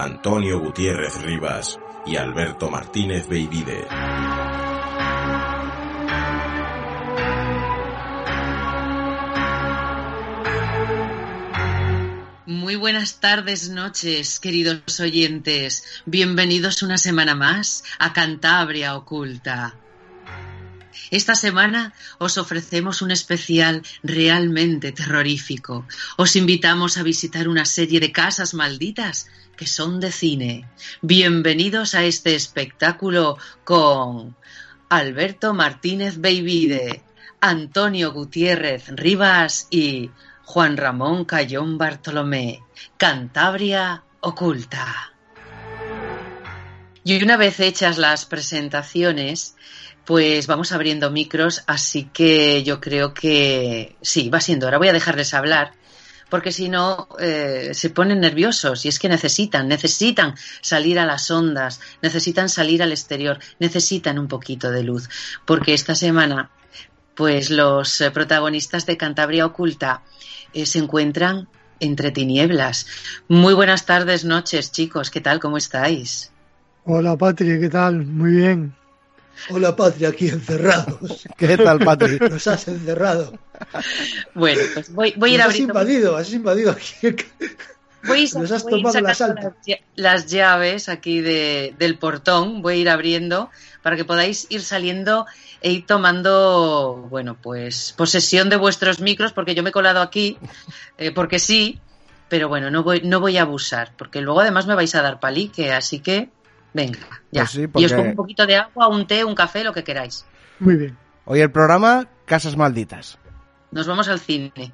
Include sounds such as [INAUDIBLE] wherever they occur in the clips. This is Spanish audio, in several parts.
Antonio Gutiérrez Rivas y Alberto Martínez Beivide. Muy buenas tardes, noches, queridos oyentes. Bienvenidos una semana más a Cantabria Oculta. Esta semana os ofrecemos un especial realmente terrorífico. Os invitamos a visitar una serie de casas malditas que son de cine. Bienvenidos a este espectáculo con Alberto Martínez Beivide, Antonio Gutiérrez Rivas y Juan Ramón Cayón Bartolomé, Cantabria Oculta. Y una vez hechas las presentaciones, pues vamos abriendo micros, así que yo creo que sí, va siendo hora. Voy a dejarles hablar, porque si no eh, se ponen nerviosos y es que necesitan, necesitan salir a las ondas, necesitan salir al exterior, necesitan un poquito de luz, porque esta semana, pues los eh, protagonistas de Cantabria Oculta eh, se encuentran entre tinieblas. Muy buenas tardes, noches, chicos. ¿Qué tal? ¿Cómo estáis? Hola Patri, ¿qué tal? Muy bien. Hola Patria, aquí encerrados. [LAUGHS] ¿Qué tal, Patri? Nos has encerrado. Bueno, pues voy, voy a ir Nos has invadido, has invadido aquí. Voy, a- [LAUGHS] Nos has voy tomado las, lla- las llaves aquí de- del portón, voy a ir abriendo para que podáis ir saliendo e ir tomando, bueno, pues posesión de vuestros micros, porque yo me he colado aquí, eh, porque sí, pero bueno, no voy, no voy a abusar, porque luego además me vais a dar palique, así que venga, ya. Pues sí, Y os pongo un poquito de agua, un té, un café, lo que queráis. Muy bien. Hoy el programa Casas Malditas. Nos vamos al cine.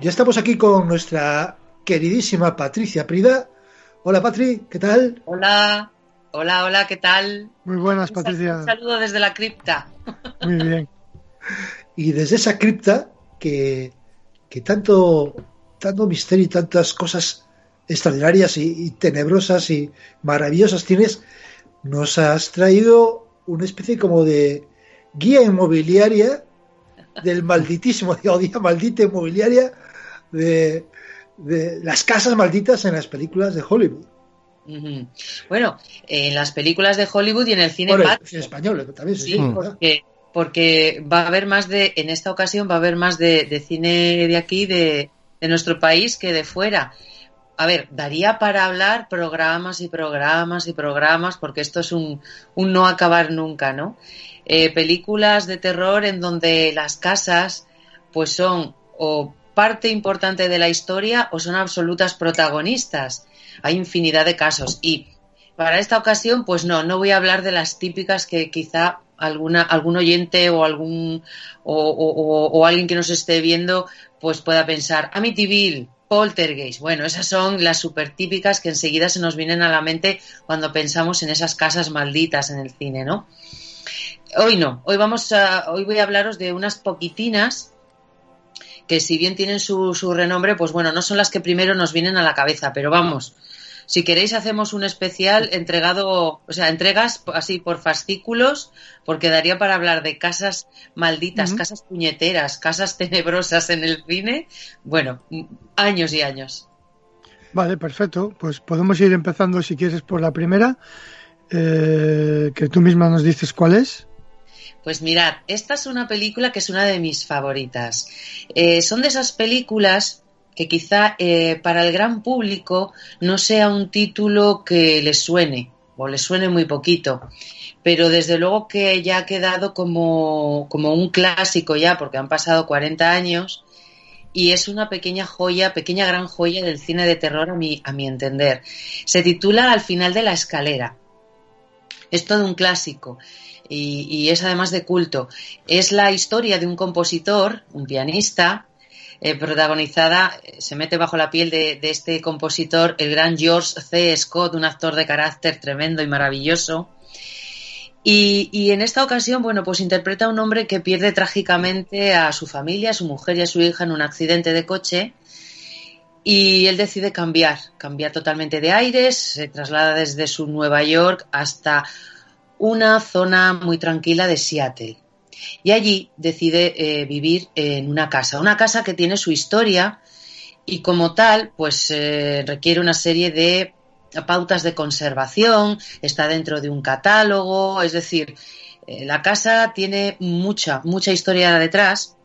Ya estamos aquí con nuestra queridísima Patricia Prida. Hola Patri, ¿qué tal? Hola, hola, hola, ¿qué tal? Muy buenas, Patricia. Un saludo desde la cripta. [LAUGHS] Muy bien. Y desde esa cripta que, que tanto, tanto misterio y tantas cosas extraordinarias y, y tenebrosas y maravillosas tienes, nos has traído una especie como de guía inmobiliaria del malditísimo, [LAUGHS] digo, guía maldita inmobiliaria de, de las casas malditas en las películas de Hollywood. Bueno, en las películas de Hollywood y en el cine Bueno, patrio, en español también sí, porque, porque va a haber más de, en esta ocasión va a haber más de, de cine de aquí, de, de nuestro país, que de fuera. A ver, daría para hablar programas y programas y programas, porque esto es un, un no acabar nunca, ¿no? Eh, películas de terror en donde las casas, pues son o parte importante de la historia o son absolutas protagonistas. Hay infinidad de casos y para esta ocasión, pues no, no voy a hablar de las típicas que quizá alguna, algún oyente o algún o, alguien que nos esté viendo pues pueda pensar Amityville, Poltergeist. Bueno, esas son las súper típicas que enseguida se nos vienen a la mente cuando pensamos en esas casas malditas en el cine, ¿no? Hoy no, hoy vamos a, hoy voy a hablaros de unas poquitinas que si bien tienen su, su renombre, pues bueno, no son las que primero nos vienen a la cabeza, pero vamos, si queréis hacemos un especial entregado, o sea, entregas así por fascículos, porque daría para hablar de casas malditas, casas puñeteras, casas tenebrosas en el cine. Bueno, años y años. Vale, perfecto. Pues podemos ir empezando si quieres por la primera, eh, que tú misma nos dices cuál es. Pues mirad, esta es una película que es una de mis favoritas. Eh, son de esas películas que quizá eh, para el gran público no sea un título que le suene o le suene muy poquito, pero desde luego que ya ha quedado como, como un clásico ya, porque han pasado 40 años y es una pequeña joya, pequeña gran joya del cine de terror a mi, a mi entender. Se titula Al final de la escalera. Es todo un clásico y, y es además de culto. Es la historia de un compositor, un pianista, eh, protagonizada, eh, se mete bajo la piel de, este compositor, el gran George C. Scott, un actor de carácter tremendo y maravilloso. Y, y, en esta ocasión, bueno, pues interpreta a un hombre que pierde trágicamente a su familia, a su mujer y a su hija en un accidente de coche. Y él decide cambiar, cambiar totalmente de aires, se traslada desde su Nueva York hasta una zona muy tranquila de Seattle y allí decide eh, vivir en una casa, una casa que tiene su historia y como tal, pues eh, requiere una serie de pautas de conservación, está dentro de un catálogo, es decir, eh, la casa tiene mucha, mucha historia detrás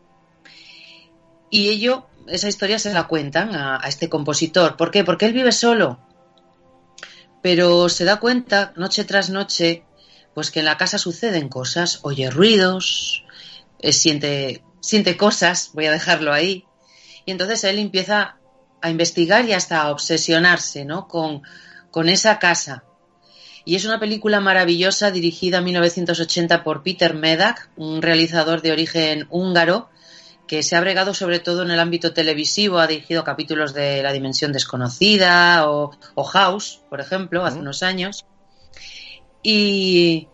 y ello, esa historia se la cuentan a, a este compositor. ¿Por qué? Porque él vive solo, pero se da cuenta noche tras noche pues que en la casa suceden cosas, oye ruidos, eh, siente, siente cosas, voy a dejarlo ahí. Y entonces él empieza a investigar y hasta a obsesionarse ¿no? con, con esa casa. Y es una película maravillosa dirigida en 1980 por Peter Medak, un realizador de origen húngaro que se ha bregado sobre todo en el ámbito televisivo, ha dirigido capítulos de La Dimensión Desconocida o, o House, por ejemplo, hace unos años. Y,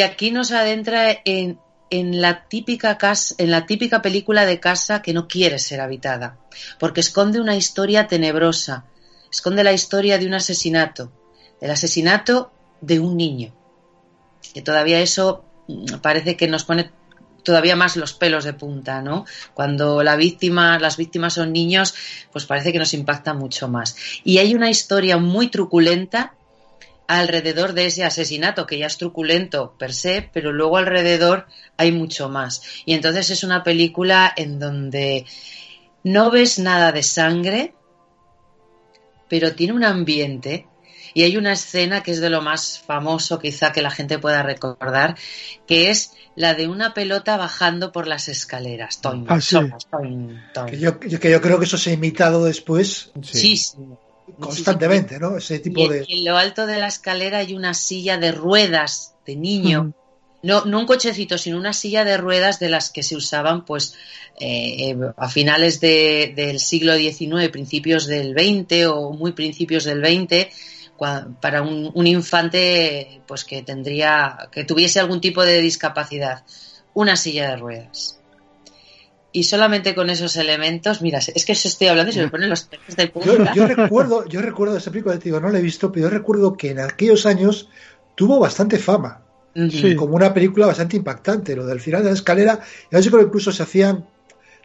aquí nos adentra en, la típica casa, en la típica película de casa que no quiere ser habitada, porque esconde una historia tenebrosa, esconde la historia de un asesinato, el asesinato de un niño. Y todavía eso mm, parece que nos pone todavía más los pelos de punta, ¿no? Cuando la víctima, las víctimas son niños, pues parece que nos impacta mucho más. Y hay una historia muy truculenta alrededor de ese asesinato, que ya es truculento per se, pero luego alrededor hay mucho más. Y entonces es una película en donde no ves nada de sangre, pero tiene un ambiente y hay una escena que es de lo más famoso quizá que la gente pueda recordar, que es la de una pelota bajando por las escaleras. Toin, ah, sí. toin, toin. Que, yo, que, yo, creo que eso se ha imitado después. Sí, sí. sí constantemente, ¿no? Ese tipo y, de. En lo alto de la escalera hay una silla de ruedas de niño. Mm. No, no un cochecito, sino una silla de ruedas de las que se usaban pues eh, a finales de, del siglo XIX, principios del XX o muy principios del XX, para un, un, infante pues que tendría, que tuviese algún tipo de discapacidad. Una silla de ruedas y solamente con esos elementos, mira, es que eso estoy hablando y se me ponen los pelos de punta. Yo, yo, recuerdo, yo recuerdo esa película, te digo, no la he visto, pero yo recuerdo que en aquellos años tuvo bastante fama, sí. como una película bastante impactante, lo del final de la escalera, y a veces creo que incluso se hacían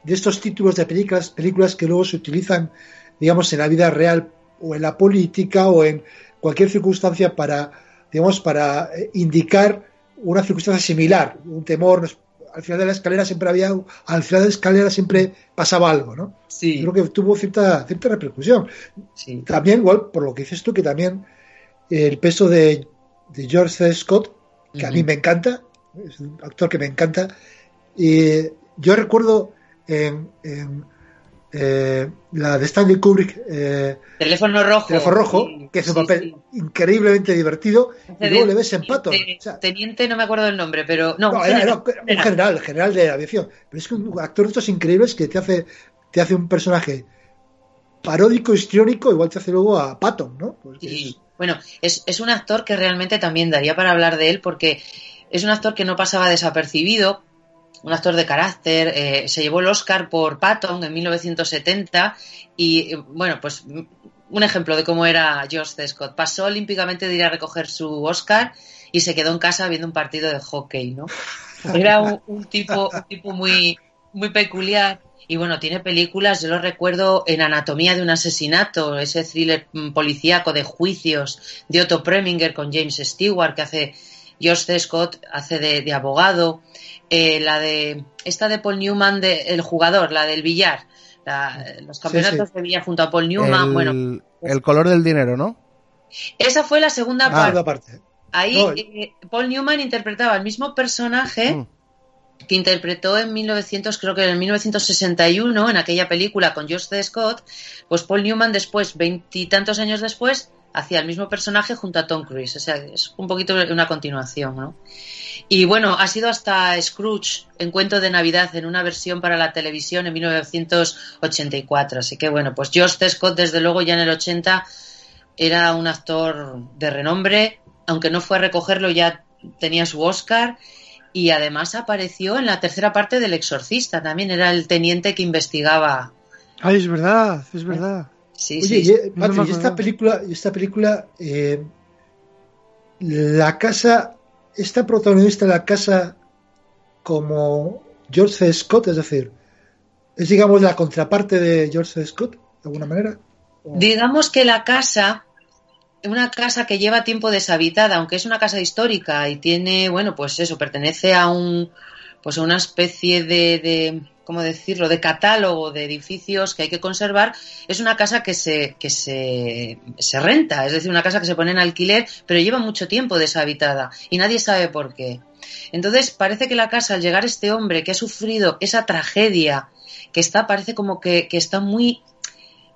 de estos títulos de películas, películas que luego se utilizan, digamos, en la vida real o en la política o en cualquier circunstancia para, digamos, para indicar una circunstancia similar, un temor, al final de la escalera siempre había, al final de la escalera siempre pasaba algo, ¿no? Sí. Creo que tuvo cierta, cierta repercusión. Sí. También, igual, por lo que dices tú, que también el peso de, de George C. Scott, que uh -huh. a mí me encanta, es un actor que me encanta, y yo recuerdo en, en eh, la de Stanley Kubrick, eh, Teléfono Rojo, Teléfono Rojo sí, que es un sí, papel sí. increiblemente divertido, y luego le ves en Pato. O sea, teniente, no me acuerdo del nombre, pero no, no era, era, un general, general de aviación. Pero es que un actor de estos increíbles que te hace, te hace un personaje paródico, histriónico, igual te hace luego a Patton, ¿no? Porque sí. Es... Bueno, es, es un actor que realmente también daría para hablar de él porque es un actor que no pasaba desapercibido, un actor de carácter, eh, se llevó el Oscar por Patton en 1970 y eh, bueno, pues un ejemplo de cómo era George C. Scott. Pasó olímpicamente de ir a recoger su Oscar y se quedó en casa viendo un partido de hockey, ¿no? [LAUGHS] Era un, un tipo, un tipo muy, muy peculiar. Y bueno, tiene películas, yo lo recuerdo en Anatomía de un asesinato, ese thriller mm, policíaco de juicios de Otto Preminger con James Stewart, que hace George C. Scott, hace de, de abogado. Eh, la de, esta de Paul Newman, de, el jugador, la del billar. La- los campeonatos sí. de billar junto a Paul Newman. el, Bueno, el color del dinero, ¿no? esa fue la segunda Ah. parte. Ahí No, eh, Paul Newman interpretaba el mismo personaje Mm. que interpretó en 1900, creo que en 1961, en aquella película con George C. Scott, pues Paul Newman después, veintitantos años después, hacía el mismo personaje junto a Tom Cruise. O sea, es un poquito una continuación, ¿no? Y bueno, ha sido hasta Scrooge en Cuento de Navidad en una versión para la televisión en 1984. Así que bueno, pues George. Scott desde luego ya en el 80 era un actor de renombre, aunque no fue a recogerlo ya tenía su Oscar y además apareció en la tercera parte del Exorcista, también era el teniente que investigaba. Ay, es verdad, es verdad. Sí, Oye, sí, y, eh, No me Patri, y esta película, y esta película, eh, la casa, está protagonista la casa como George C. Scott, es decir, es digamos la contraparte de George C. Scott, de alguna manera. Digamos que la casa, una casa que lleva tiempo deshabitada, aunque es una casa histórica y tiene, bueno, pues eso, pertenece a un, pues una especie de, de ¿cómo decirlo?, de catálogo de edificios que hay que conservar, es una casa que se, que se, se renta, es decir, una casa que se pone en alquiler, pero lleva mucho tiempo deshabitada y nadie sabe por qué. Entonces, parece que la casa, al llegar este hombre que ha sufrido esa tragedia, que está, parece como que, que está muy,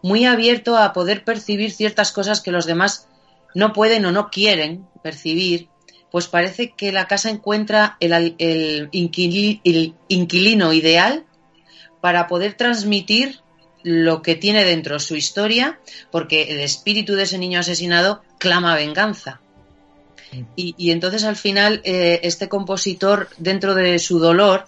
muy abierto a poder percibir ciertas cosas que los demás no pueden o no quieren percibir, pues parece que la casa encuentra el, al- el inquili- el inquilino ideal para poder transmitir lo que tiene dentro su historia, porque el espíritu de ese niño asesinado clama venganza. Y, y entonces al final eh, este compositor, dentro de su dolor,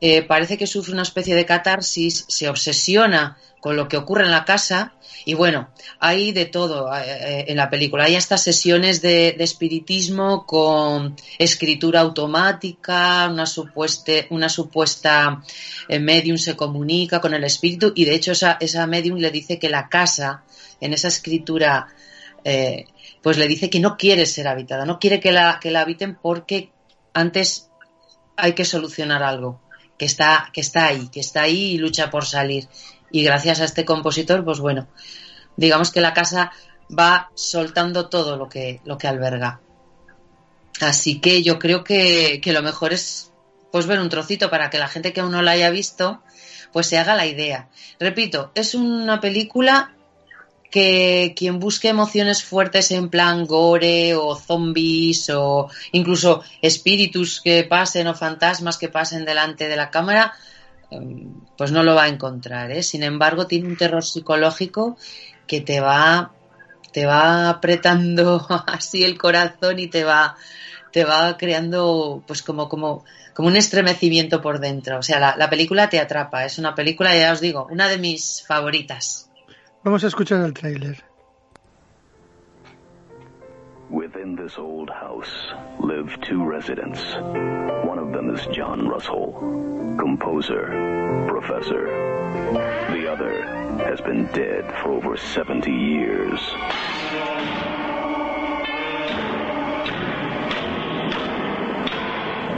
eh, parece que sufre una especie de catarsis, se obsesiona con lo que ocurre en la casa y bueno, hay de todo eh, en la película. Hay hasta sesiones de, espiritismo con escritura automática, una supuesta, una supuesta eh, medium se comunica con el espíritu y de hecho esa, esa medium le dice que la casa, en esa escritura, eh, pues le dice que no quiere ser habitada, no quiere que la, que la habiten porque antes hay que solucionar algo que está, que está ahí, que está ahí y lucha por salir. Y gracias a este compositor, pues bueno, digamos que la casa va soltando todo lo que, lo que alberga. Así que yo creo que, que lo mejor es pues ver un trocito para que la gente que aún no la haya visto, pues se haga la idea. Repito, es una película que quien busque emociones fuertes en plan gore o zombies o incluso espíritus que pasen o fantasmas que pasen delante de la cámara, eh, pues no lo va a encontrar. ¿eh? Sin embargo, tiene un terror psicológico que te va, te va apretando [LAUGHS] así el corazón y te va, te va creando pues como, como, como un estremecimiento por dentro. O sea, la, la película te atrapa. Es una película, ya os digo, una de mis favoritas. Vamos a escuchar el tráiler. Within this old house live two residents. One of them is John Russell, composer, professor. The other has been dead for over 70 years.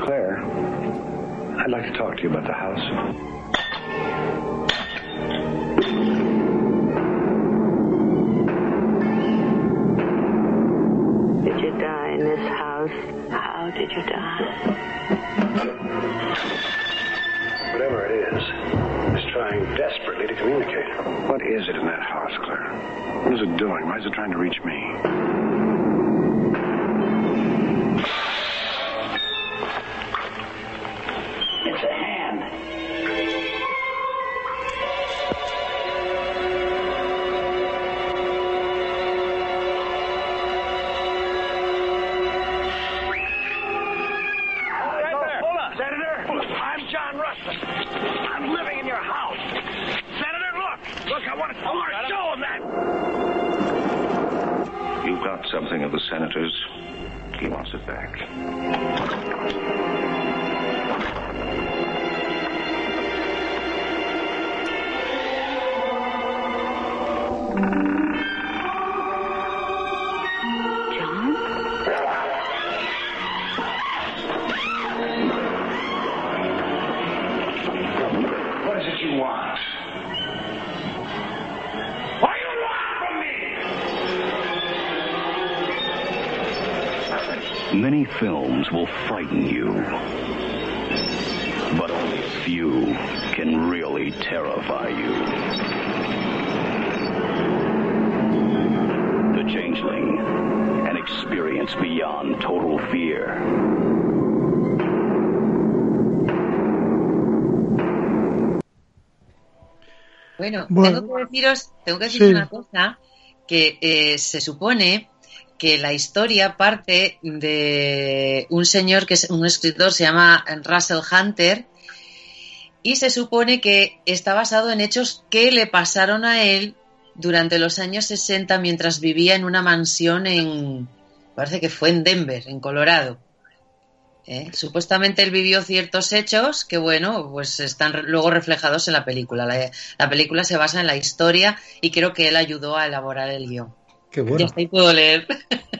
Claire, I'd like to talk to you about the house. In this house? How did you die? Whatever it is, it's trying desperately to communicate. What is it in that house, Claire? What is it doing? Why is it trying to reach me? Bueno, Bueno. tengo que deciros, tengo que Sí. una cosa, que eh, se supone que la historia parte de un señor que es un escritor, se llama Russell Hunter, y se supone que está basado en hechos que le pasaron a él durante los años 60 mientras vivía en una mansión en, parece que fue en Denver, en Colorado. ¿Eh? Supuestamente él vivió ciertos hechos que, bueno, pues están luego reflejados en la película. La, la película se basa en la historia y creo que él ayudó a elaborar el guion. Qué Ya bueno. está, ahí puedo leer.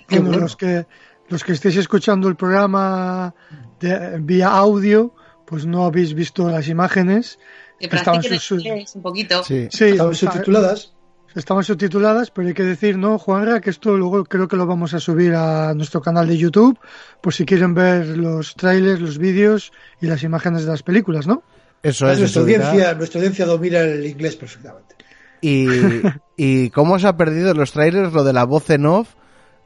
Qué Bueno, bueno. los que los que estéis escuchando el programa de- vía audio, pues no habéis visto las imágenes. Que Estaban practiquen sus- el inglés un poquito. Sí. Sí, Estaban subtituladas. Estaban subtituladas, pero hay que decir, ¿no, Juanra? Que esto luego creo que lo vamos a subir a nuestro canal de YouTube, por si quieren ver los trailers, los vídeos y las imágenes de las películas, ¿no? Eso es. nuestra audiencia, nuestra audiencia domina el inglés perfectamente. Y, [LAUGHS] y cómo se ha perdido en los trailers lo de la voz en off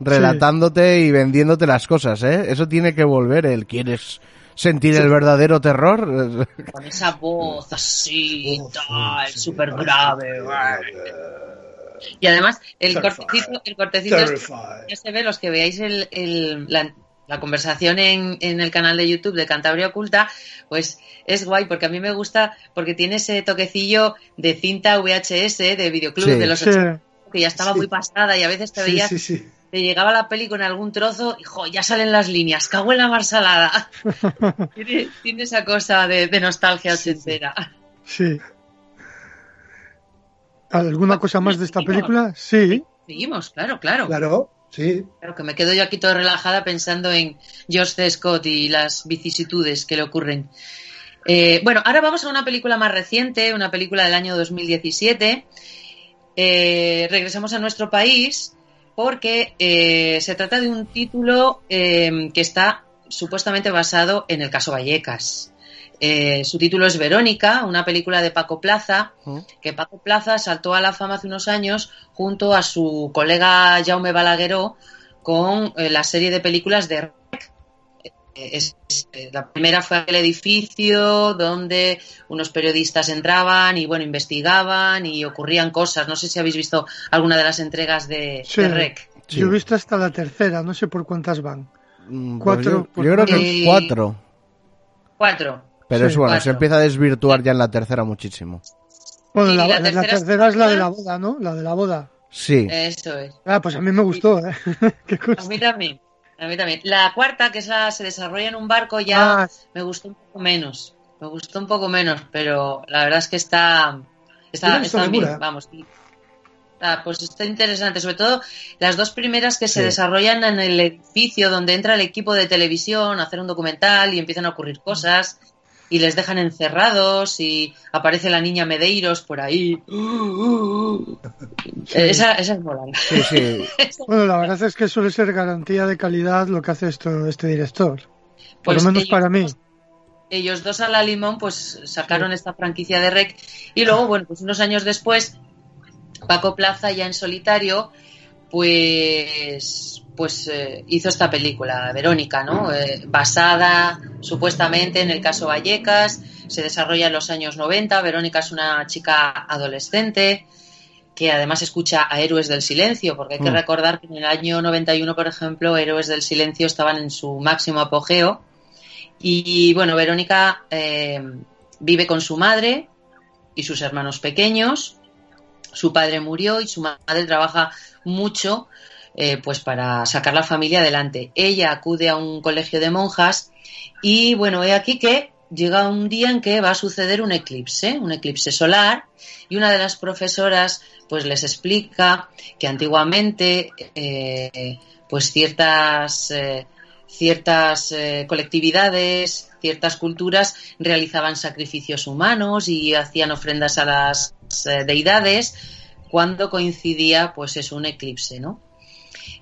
relatándote y vendiéndote las cosas, ¿eh? Eso tiene que volver. El quieres sentir el verdadero terror. Con esa voz así, Voz, tal, súper sí. grave. Y además, el Terrified. cortecito, el cortecito es- Terrified. ya se ve, los que veáis el, el- la, la conversación en, en el canal de YouTube de Cantabria Oculta, pues es guay porque a mí me gusta porque tiene ese toquecillo de cinta VHS de videoclub Sí. de los Sí, 80 que ya estaba Sí. muy pasada y a veces te Sí, veías, sí, sí. te llegaba la peli con algún trozo y jo, ya salen las líneas, cago en la marsalada. [LAUGHS] tiene, tiene esa cosa de, de nostalgia Sí, sí. ochentera. sí. ¿Alguna cosa más de esta película? Sí. Seguimos, claro, claro. Claro, sí. Claro que me quedo yo aquí toda relajada pensando en George C. Scott y las vicisitudes que le ocurren. Eh, bueno, ahora vamos a una película más reciente, una película del año 2017. Eh, regresamos a nuestro país porque eh, se trata de un título eh, que está supuestamente basado en el caso Vallecas. Eh, su título es Verónica, una película de Paco Plaza, que Paco Plaza saltó a la fama hace unos años junto a su colega Jaume Balagueró con eh, la serie de películas de Rec. Eh, es- eh, la primera fue aquel edificio donde unos periodistas entraban y bueno investigaban y ocurrían cosas. No sé si habéis visto alguna de las entregas de, Sí. de Rec. Sí. Yo he visto hasta la tercera, no sé por cuántas van. Mm, pues Cuatro, yo, creo que cuatro. Cuatro. Pero Sí, es bueno, se empieza a desvirtuar ya en la tercera muchísimo. Bueno, Sí, la, la la tercera, es la de la boda, ¿no? La de la boda. Sí. Eso es. Ah, pues a mí me gustó, ¿eh? [LAUGHS] Qué A cosa. mí también. A mí también. La cuarta, que es la se desarrolla en un barco, ya Ah, me gustó un poco menos. Me gustó un poco menos, pero la verdad es que está, está, está bien, vamos. sí. Ah, pues está interesante, sobre todo las dos primeras que se desarrollan en el edificio donde entra el equipo de televisión a hacer un documental y empiezan a ocurrir cosas y les dejan encerrados y aparece la niña Medeiros por ahí. Esa, esa es. Sí, sí. [LAUGHS] Bueno, la verdad es que suele ser garantía de calidad lo que hace esto este director. Por Pues lo menos ellos- para mí. ellos dos a la limón pues sacaron esta franquicia de rec y luego bueno pues unos años después Paco Plaza ya en solitario pues pues eh, hizo esta película Verónica no Eh, basada supuestamente en el caso Vallecas se desarrolla en los años 90 Verónica es una chica adolescente que además escucha a Héroes del Silencio, porque hay que Mm. recordar que en el año 91, por ejemplo, Héroes del Silencio estaban en su máximo apogeo. Y bueno, Verónica eh, vive con su madre y sus hermanos pequeños. Su padre murió y su madre trabaja mucho eh, pues para sacar la familia adelante. Ella acude a un colegio de monjas y bueno, he aquí que llega un día en que va a suceder un eclipse, un eclipse solar, y una de las profesoras pues les explica que antiguamente eh, pues ciertas eh, ciertas colectividades, ciertas culturas realizaban sacrificios humanos y hacían ofrendas a las deidades cuando coincidía pues es un eclipse, ¿no?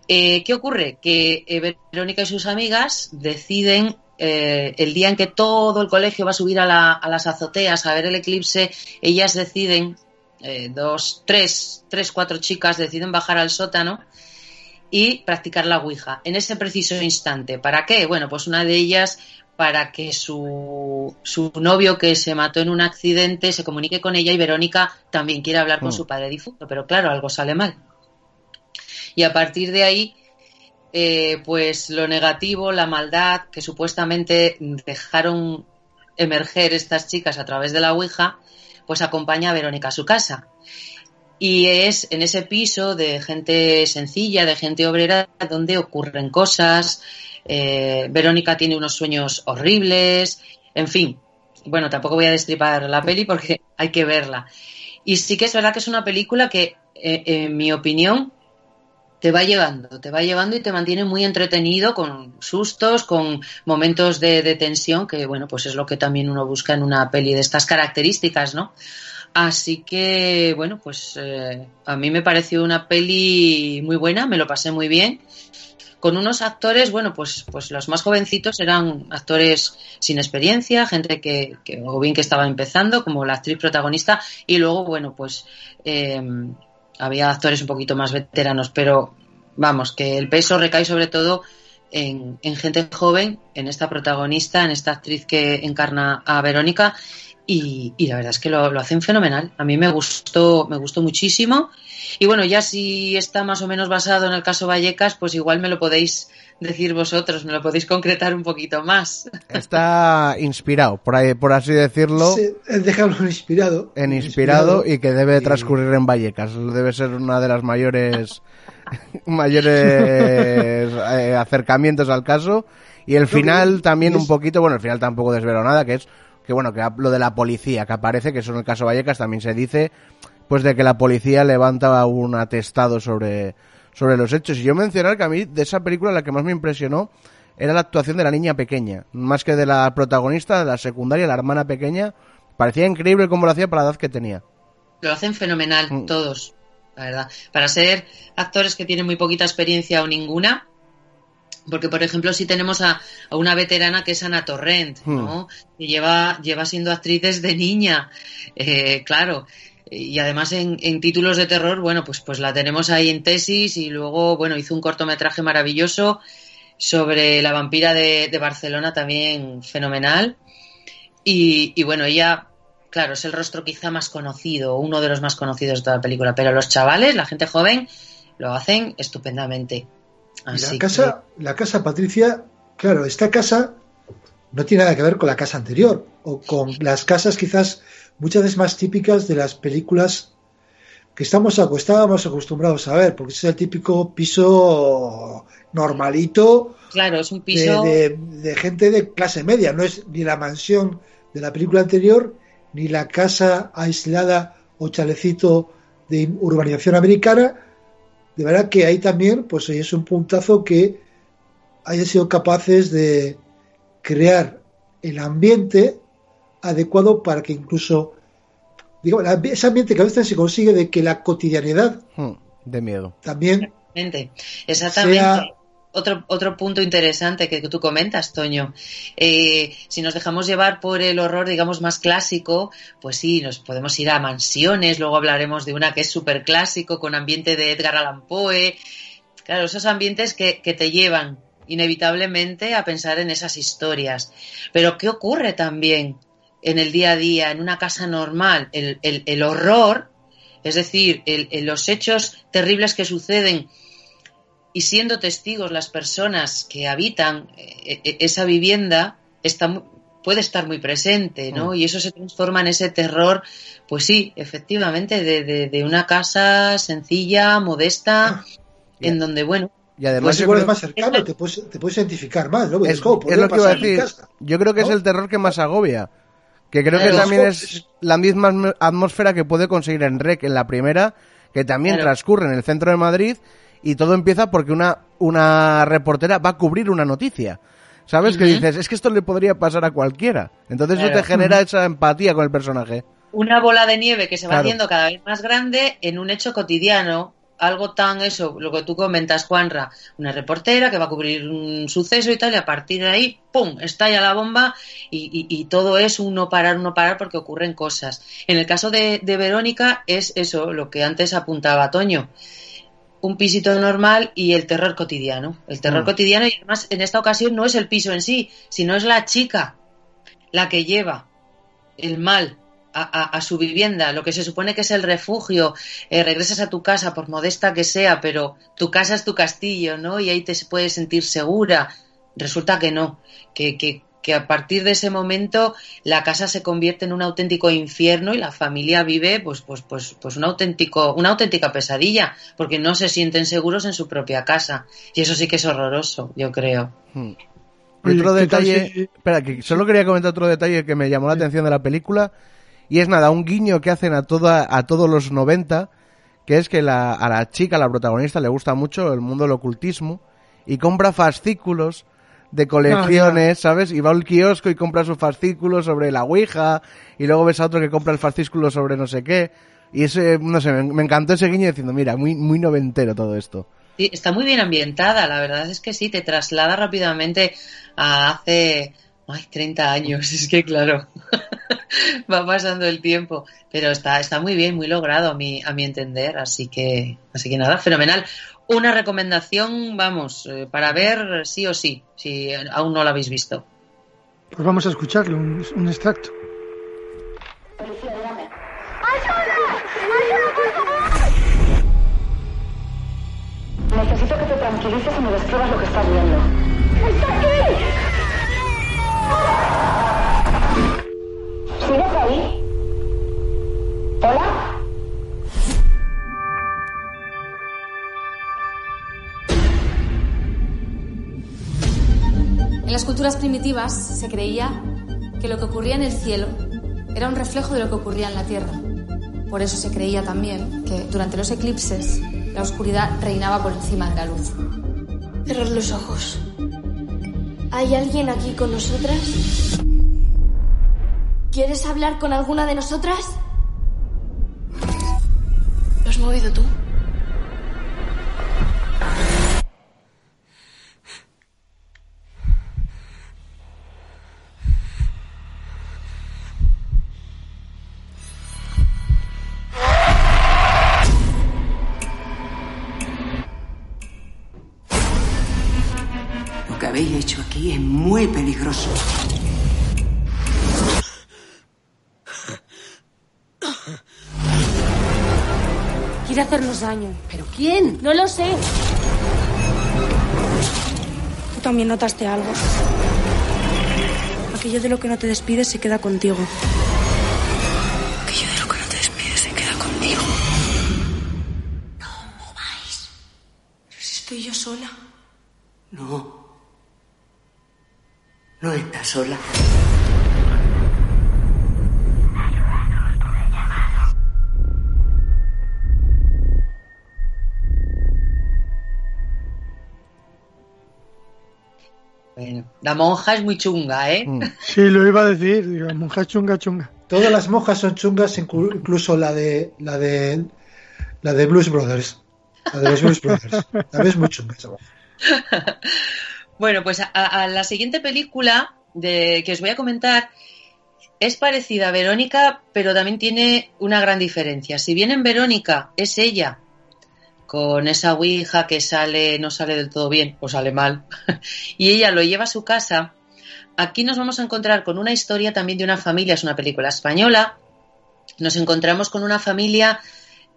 Eh, ¿Qué ocurre? Que eh, Verónica y sus amigas deciden eh, el día en que todo el colegio va a subir a, a las azoteas a ver el eclipse, ellas deciden, dos, tres, tres, cuatro chicas deciden bajar al sótano y practicar la Ouija en ese preciso instante. ¿Para qué? Bueno, pues una de ellas para que su, su novio que se mató en un accidente se comunique con ella y Verónica también quiere hablar con Mm. su padre difunto, pero claro, algo sale mal. Y a partir de ahí, eh, pues lo negativo, la maldad que supuestamente dejaron emerger estas chicas a través de la Ouija, pues acompaña a Verónica a su casa. Y es en ese piso de gente sencilla, de gente obrera, donde ocurren cosas. Eh, Verónica tiene unos sueños horribles, en fin. Bueno, tampoco voy a destripar la peli porque [LAUGHS] hay que verla. Y sí que es verdad que es una película que, eh, en mi opinión, te va llevando, te va llevando y te mantiene muy entretenido con sustos, con momentos de, tensión, que bueno, pues es lo que también uno busca en una peli de estas características, ¿no? Así que, bueno, pues eh, a mí me pareció una peli muy buena, me lo pasé muy bien. Con unos actores, bueno, pues, pues los más jovencitos eran actores sin experiencia, gente que, que o bien que estaba empezando, como la actriz protagonista, y luego, bueno, pues eh, había actores un poquito más veteranos, pero vamos, que el peso recae sobre todo en gente joven, en esta protagonista, en esta actriz que encarna a Verónica, y, y la verdad es que lo, lo hacen fenomenal. A mí me gustó, me gustó muchísimo. Y bueno, ya si está más o menos basado en el caso Vallecas, pues igual me lo podéis decir vosotros, me lo podéis concretar un poquito más. Está inspirado, por, ahí, por así decirlo. Sí, el dejarlo inspirado. En inspirado, y que debe transcurrir en Vallecas. Debe ser una de las mayores [LAUGHS] mayores eh, acercamientos al caso. Y el final también un poquito, bueno, el final tampoco desvelo nada, que es que bueno, que lo de la policía que aparece, que eso en el caso Vallecas también se dice, pues de que la policía levanta un atestado sobre, sobre los hechos. Y yo mencionar que a mí de esa película la que más me impresionó era la actuación de la niña pequeña, más que de la protagonista, de la secundaria, la hermana pequeña. Parecía increíble cómo lo hacía para la edad que tenía. Lo hacen fenomenal todos, la verdad. Para ser actores que tienen muy poquita experiencia o ninguna, porque por ejemplo si tenemos a, a una veterana que es Ana Torrent, ¿no? Que lleva, lleva siendo actriz desde niña, eh, claro. Y además en, en, títulos de terror, bueno, pues, pues la tenemos ahí en tesis y luego, bueno, hizo un cortometraje maravilloso sobre la vampira de, de Barcelona, también fenomenal. Y, y, bueno, ella, claro, es el rostro quizá más conocido, uno de los más conocidos de toda la película, pero los chavales, la gente joven, lo hacen estupendamente. Así la casa, que... la casa Patricia, claro, esta casa no tiene nada que ver con la casa anterior o con las casas quizás muchas veces más típicas de las películas que estamos estábamos acostumbrados a ver, porque es el típico piso normalito. Claro, es un piso de, de, de, gente de clase media, no es ni la mansión de la película anterior, ni la casa aislada o chalecito de urbanización americana. De verdad que ahí también, pues es un puntazo que hayan sido capaces de crear el ambiente adecuado para que incluso digo, ese ambiente que a veces se consigue de que la cotidianidad de miedo también exactamente, exactamente. Sea... Otro, otro punto interesante que tú comentas, Toño. Eh, si nos dejamos llevar por el horror, digamos, más clásico, pues sí, nos podemos ir a mansiones, luego hablaremos de una que es súper clásico, con ambiente de Edgar Allan Poe. Claro, esos ambientes que, que te llevan inevitablemente a pensar en esas historias. Pero ¿qué ocurre también en el día a día, en una casa normal? El, el, el horror, es decir, el, los hechos terribles que suceden y siendo testigos las personas que habitan esa vivienda, está, puede estar muy presente, ¿no? Mm. Y eso se transforma en ese terror, pues sí, efectivamente, de, de, de una casa sencilla, modesta, en donde, bueno, Y además Pues igual es creo- más cercano, te puedes, te puedes identificar más, ¿no? es, Es, es lo que iba a decir. Yo creo que es ¿no? el terror que más agobia. Que creo que Claro. también Es- es la misma atm- atmósfera que puede conseguir en Rec en la primera, que también Claro. transcurre en el centro de Madrid y todo empieza porque una, una reportera va a cubrir una noticia. ¿Sabes? Que Ujú. dices, es que esto le podría pasar a cualquiera. Entonces eso te genera esa empatía con el personaje. una bola de nieve que se va haciendo cada vez más grande en un hecho cotidiano. Algo tan eso, lo que tú comentas, Juanra, una reportera que va a cubrir un suceso y tal, y a partir de ahí, ¡pum!, estalla la bomba y, y- y todo es un no parar, un no parar porque ocurren cosas. En el caso de, de Verónica es eso, lo que antes apuntaba Toño, un pisito normal y el terror cotidiano. El terror Mm. cotidiano y además en esta ocasión no es el piso en sí, sino es la chica la que lleva el mal a, a- a su vivienda, lo que se supone que es el refugio, eh, regresas a tu casa, por modesta que sea, pero tu casa es tu castillo, ¿no? Y ahí te puedes sentir segura. Resulta que no, que, que, que a partir de ese momento la casa se convierte en un auténtico infierno y la familia vive pues, pues, pues, pues un auténtico, una auténtica pesadilla, porque no se sienten seguros en su propia casa. Y eso sí que es horroroso, yo creo. Hmm. Oye, otro ¿qué tal detalle, si- espera, que solo quería comentar otro detalle que me llamó la atención de la película y es nada, un guiño que hacen a toda a todos los 90, que es que la, a la chica, la protagonista, le gusta mucho el mundo del ocultismo y compra fascículos de colecciones, ¿sabes? Y va al kiosco y compra su fascículo sobre la Ouija y luego ves a otro que compra el fascículo sobre no sé qué. Y ese, no sé, me, encantó ese guiño diciendo, mira, muy, muy noventero todo esto. Sí, está muy bien ambientada, la verdad es que sí, te traslada rápidamente a hace ay, 30 años, [LAUGHS] es que claro, [LAUGHS] va pasando el tiempo, pero está, está muy bien, muy logrado a mi, a mi entender, así que, así que nada, fenomenal. Una recomendación, vamos, eh, para ver sí o sí, si aún no la habéis visto. Pues vamos a escucharlo, un, un extracto. Necesito que te tranquilices y me describas lo que estás viendo. ¡Está aquí! ¿Sigues ahí? ¿Hola? En las culturas primitivas se creía que lo que ocurría en el cielo era un reflejo de lo que ocurría en la tierra. Por eso se creía también que durante los eclipses la oscuridad reinaba por encima de la luz. Cerrar los ojos. ¿Hay alguien aquí con nosotras? ¿Quieres hablar con alguna de nosotras? ¿Lo has movido tú? Habéis hecho aquí es muy peligroso. Quiere hacernos daño. ¿Pero quién? No lo sé. Tú también notaste algo. Aquello de lo que no te despides se queda contigo. Aquello de lo que no te despides se queda contigo. Pero si estoy yo sola. No. No estás sola. Bueno, la monja es muy chunga, ¿eh? Mm. [LAUGHS] Sí, lo iba a decir, digo, monja chunga chunga. Todas las monjas son chungas, inclu- incluso la de la de la de Blues Brothers. La de los Blues Brothers. También es muy chunga esa monja. [LAUGHS] Bueno, pues a, a la siguiente película que os voy a comentar es parecida a Verónica, pero también tiene una gran diferencia. Si bien en Verónica es ella con esa ouija que sale, no sale del todo bien o sale mal, [LAUGHS] y ella lo lleva a su casa, aquí nos vamos a encontrar con una historia también de una familia, es una película española, nos encontramos con una familia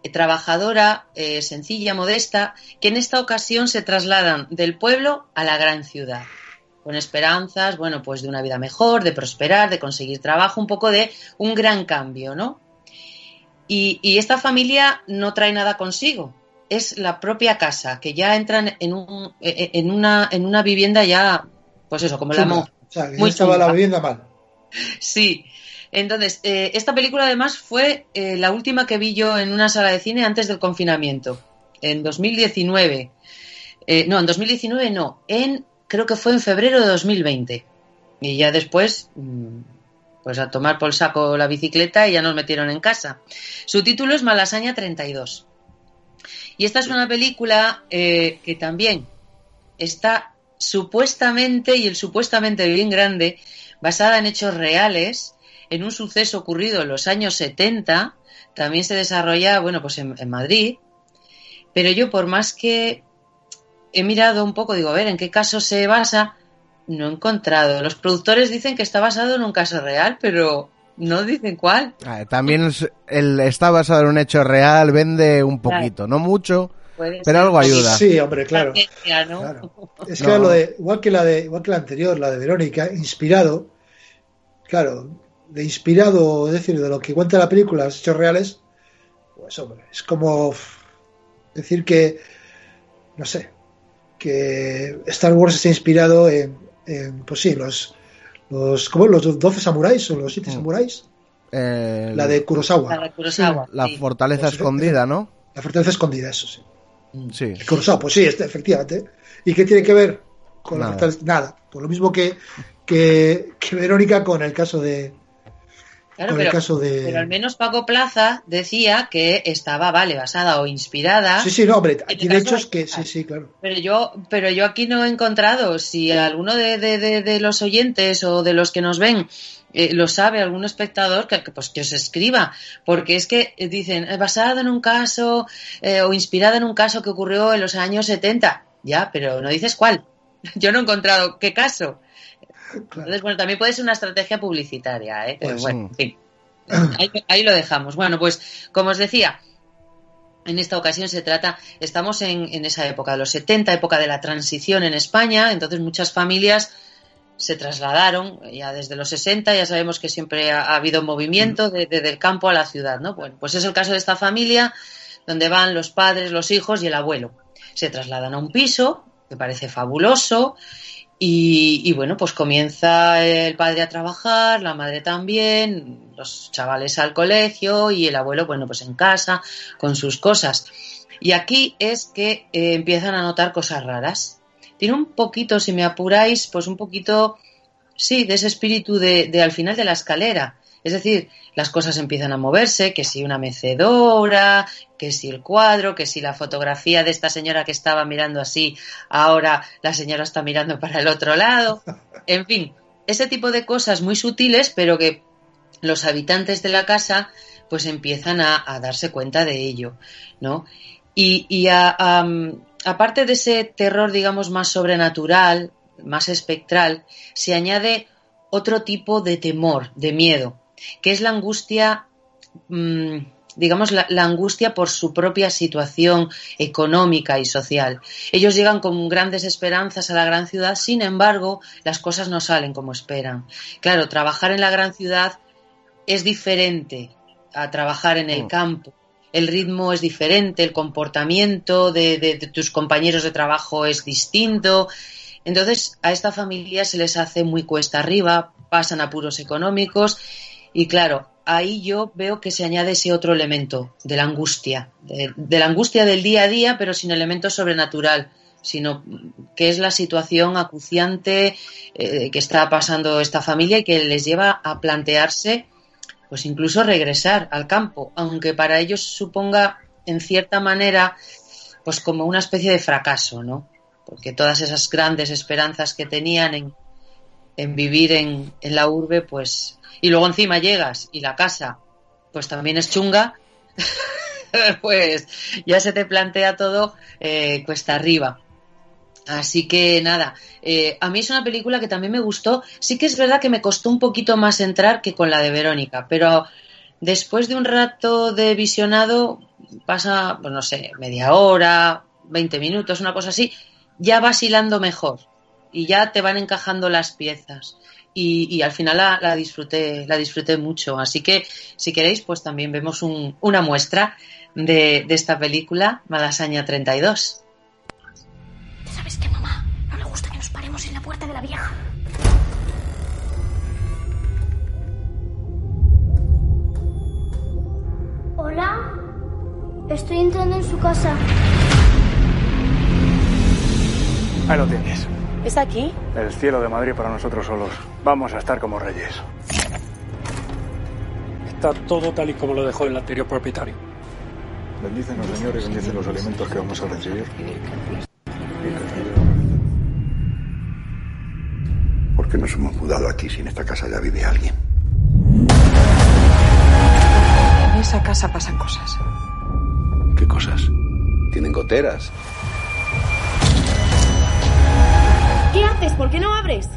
eh, trabajadora, eh, sencilla, modesta, que en esta ocasión se trasladan del pueblo a la gran ciudad, con esperanzas, bueno, pues de una vida mejor, de prosperar, de conseguir trabajo, un poco de un gran cambio, ¿no? Y, y esta familia no trae nada consigo, es la propia casa, que ya entran en, un, eh, en, una, en una vivienda ya, pues eso, como la Chunga. monja. O sea, que Muy estaba la vivienda mal. [LAUGHS] Sí. Entonces, eh, esta película además fue eh, la última que vi yo en una sala de cine antes del confinamiento, en 2019. Eh, no, en 2019 no, en creo que fue en febrero de 2020. Y ya después, mm, pues a tomar por saco la bicicleta y ya nos metieron en casa. Su título es Malasaña 32. Y esta es una película eh, que también está supuestamente, y el supuestamente bien grande, basada en hechos reales, en un suceso ocurrido en los años 70, también se desarrolla, bueno, pues en, en Madrid, pero yo por más que he mirado un poco, digo, a ver, ¿en qué caso se basa? No he encontrado. Los productores dicen que está basado en un caso real, pero no dicen cuál. Ah, También es- el, está basado en un hecho real, vende un poquito, no mucho, Puede pero ser. algo ayuda. Sí, hombre, claro. Es que No. lo de, igual que la de, igual que la anterior, la de Verónica, inspirado, claro, de inspirado, es decir, de lo que cuenta la película, los hechos reales, pues hombre, es como decir que, no sé, que Star Wars está inspirado en, en, pues sí, los, los, ¿cómo? Los 12 samuráis o los 7 samuráis, Eh, la de Kurosawa, La de Kurosawa, la fortaleza Pues, escondida, ¿no? la fortaleza escondida, eso sí. Sí. Kurosawa, pues sí, este, efectivamente. ¿Y qué tiene que ver con la fortaleza? Nada. Por lo mismo que, que, que Verónica con el caso de. Claro, con pero, el caso de. pero al menos Paco Plaza decía que estaba, vale, basada o inspirada. Sí, sí, no, hombre, En tiene hechos que. Sí, sí, claro. Pero yo, pero yo aquí no he encontrado, si alguno de, de- de- los oyentes o de los que nos ven eh, lo sabe, algún espectador, que, que, pues que os escriba, porque es que eh, dicen, eh, basado en un caso eh, o inspirada en un caso que ocurrió en los años 70. Ya, pero no dices cuál. [LAUGHS] Yo no he encontrado qué caso. [LAUGHS] Entonces, bueno, también puede ser una estrategia publicitaria, ¿eh? Pero Pues, bueno, en fin. Ahí, ahí lo dejamos. Bueno, pues como os decía, en esta ocasión se trata, estamos en, en esa época de los 70, época de la transición en España, entonces muchas familias se trasladaron ya desde los 60, ya sabemos que siempre ha, ha habido movimiento de- de- del campo a la ciudad, ¿no? Bueno, pues es el caso de esta familia donde van los padres, los hijos y el abuelo. Se trasladan a un piso que parece fabuloso y, bueno, pues comienza el padre a trabajar, la madre también, los chavales al colegio y el abuelo, bueno, pues en casa con sus cosas. Y aquí es que eh, empiezan a notar cosas raras. Tiene un poquito, si me apuráis, pues un poquito, sí, de ese espíritu de al final de la escalera. Es decir, las cosas empiezan a moverse, que si una mecedora, que si el cuadro, que si la fotografía de esta señora que estaba mirando así, ahora la señora está mirando [LAUGHS] para el otro lado. En fin, ese tipo de cosas muy sutiles, pero que los habitantes de la casa pues empiezan a, darse cuenta de ello, ¿no? Y, a- am, aparte de ese terror, digamos, más sobrenatural, más espectral, se añade otro tipo de temor, de miedo, que es la angustia, mm, digamos, la, la angustia por su propia situación económica y social. Ellos llegan con grandes esperanzas a la gran ciudad, sin embargo, las cosas no salen como esperan. Claro, trabajar en la gran ciudad es diferente a trabajar en el Mm. campo. El ritmo es diferente, el comportamiento de, de- de tus compañeros de trabajo es distinto. Entonces, a esta familia se les hace muy cuesta arriba, pasan apuros económicos y claro, ahí yo veo que se añade ese otro elemento de la angustia, de, la angustia del día a día, pero sin elemento sobrenatural, sino que es la situación acuciante eh, que está pasando esta familia y que les lleva a plantearse pues incluso regresar al campo, aunque para ellos suponga en cierta manera pues como una especie de fracaso, ¿no? Porque todas esas grandes esperanzas que tenían en, en vivir en, en la urbe, pues y luego encima llegas y la casa pues también es chunga, [LAUGHS] pues ya se te plantea todo eh, cuesta arriba. Así que nada, eh, a mí es una película que también me gustó. Sí que es verdad que me costó un poquito más entrar que con la de Verónica, pero después de un rato de visionado, pasa, pues no sé, media hora, 20 minutos, una cosa así, ya vas hilando mejor y ya te van encajando las piezas. Y, y al final la, la disfruté, la disfruté mucho. Así que si queréis, pues también vemos un- una muestra de, de esta película, Malasaña 32. ¿Sabes qué, mamá? No me gusta que nos paremos en la puerta de la vieja. Hola. Estoy entrando en su casa. Ahí lo tienes. ¿Es aquí? El cielo de Madrid para nosotros solos. Vamos a estar como reyes. Está todo tal y como lo dejó el anterior propietario. Bendícenos, Señor, y bendice los alimentos que vamos a recibir. ¿Por qué nos hemos mudado aquí si en esta casa ya vive alguien? En esa casa pasan cosas. ¿Qué cosas? Tienen goteras. ¿Qué haces? ¿Por qué no abres?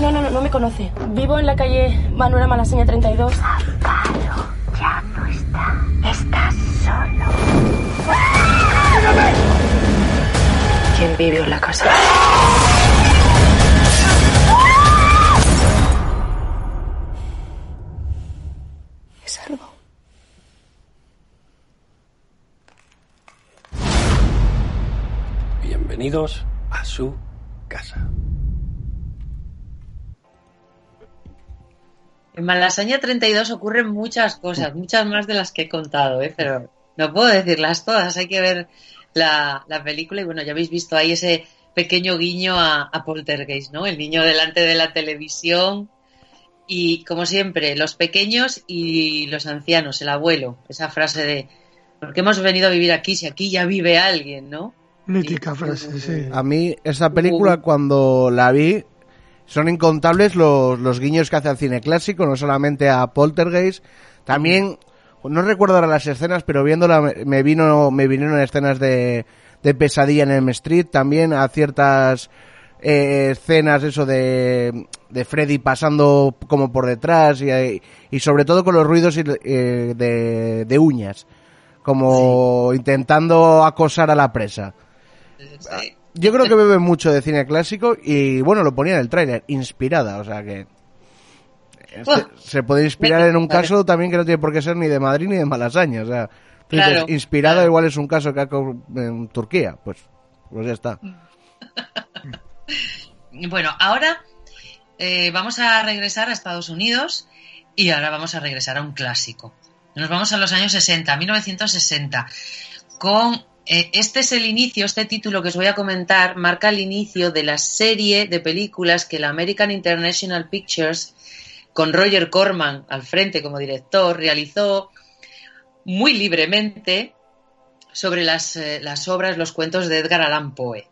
No, no, no, no me conoce. Vivo en la calle Manuela Malaseña 32. Ya no está. Estás solo. ¿Quién vive en la casa? Es Bienvenidos a su casa. En Malasaña 32 ocurren muchas cosas, muchas más de las que he contado, ¿eh? pero no puedo decirlas todas, hay que ver la, la película y bueno, ya habéis visto ahí ese pequeño guiño a, a Poltergeist, ¿no? El niño delante de la televisión y como siempre, los pequeños y los ancianos, el abuelo, esa frase de ¿por qué hemos venido a vivir aquí si aquí ya vive alguien, ¿no? Mítica frase, sí. A mí, esta película, cuando la vi, son incontables los, los guiños que hace al cine clásico, no solamente a Poltergeist, también, no recuerdo ahora las escenas, pero viéndola me- me vino, me vinieron escenas de, de pesadilla en el Street, también a ciertas eh, escenas eso de, de Freddy pasando como por detrás y, y sobre todo con los ruidos y, eh, de, de uñas, como intentando acosar a la presa. Yo creo que bebe mucho de cine clásico y bueno, lo ponía en el tráiler, inspirada, o sea que este- se puede inspirar en un caso también que no tiene por qué ser ni de Madrid ni de Malasaña, o sea, tú dices, Claro, inspirada igual es un caso que ha en Turquía, pues pues ya está. [LAUGHS] Bueno, ahora eh, vamos a regresar a Estados Unidos y ahora vamos a regresar a un clásico. Nos vamos a los años 60, 1960, con este es el inicio, este título que os voy a comentar marca el inicio de la serie de películas que la American International Pictures, con Roger Corman al frente como director, realizó muy libremente sobre las, eh, las obras, los cuentos de Edgar Allan Poe.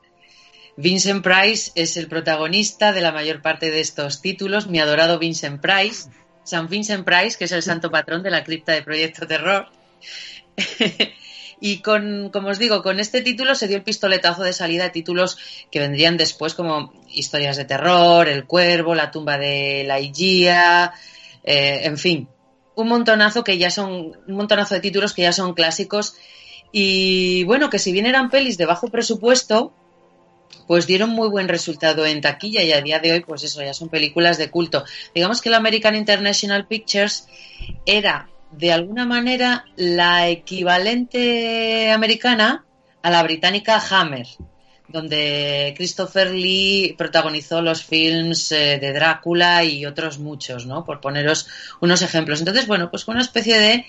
Vincent Price es el protagonista de la mayor parte de estos títulos, mi adorado Vincent Price, San Vincent Price, que es el santo patrón de la cripta de Proyecto Terror. [LAUGHS] y con, como os digo, con este título se dio el pistoletazo de salida de títulos que vendrían después como Historias de Terror, El Cuervo, La tumba de la Igía, eh, en fin, un montonazo que ya son, un montonazo de títulos que ya son clásicos y bueno, que si bien eran pelis de bajo presupuesto, pues dieron muy buen resultado en taquilla y a día de hoy, pues eso, ya son películas de culto. Digamos que la American International Pictures era de alguna manera la equivalente americana a la británica Hammer, donde Christopher Lee protagonizó los films eh, de Drácula y otros muchos, ¿no? Por poneros unos ejemplos. Entonces, bueno, pues fue una especie de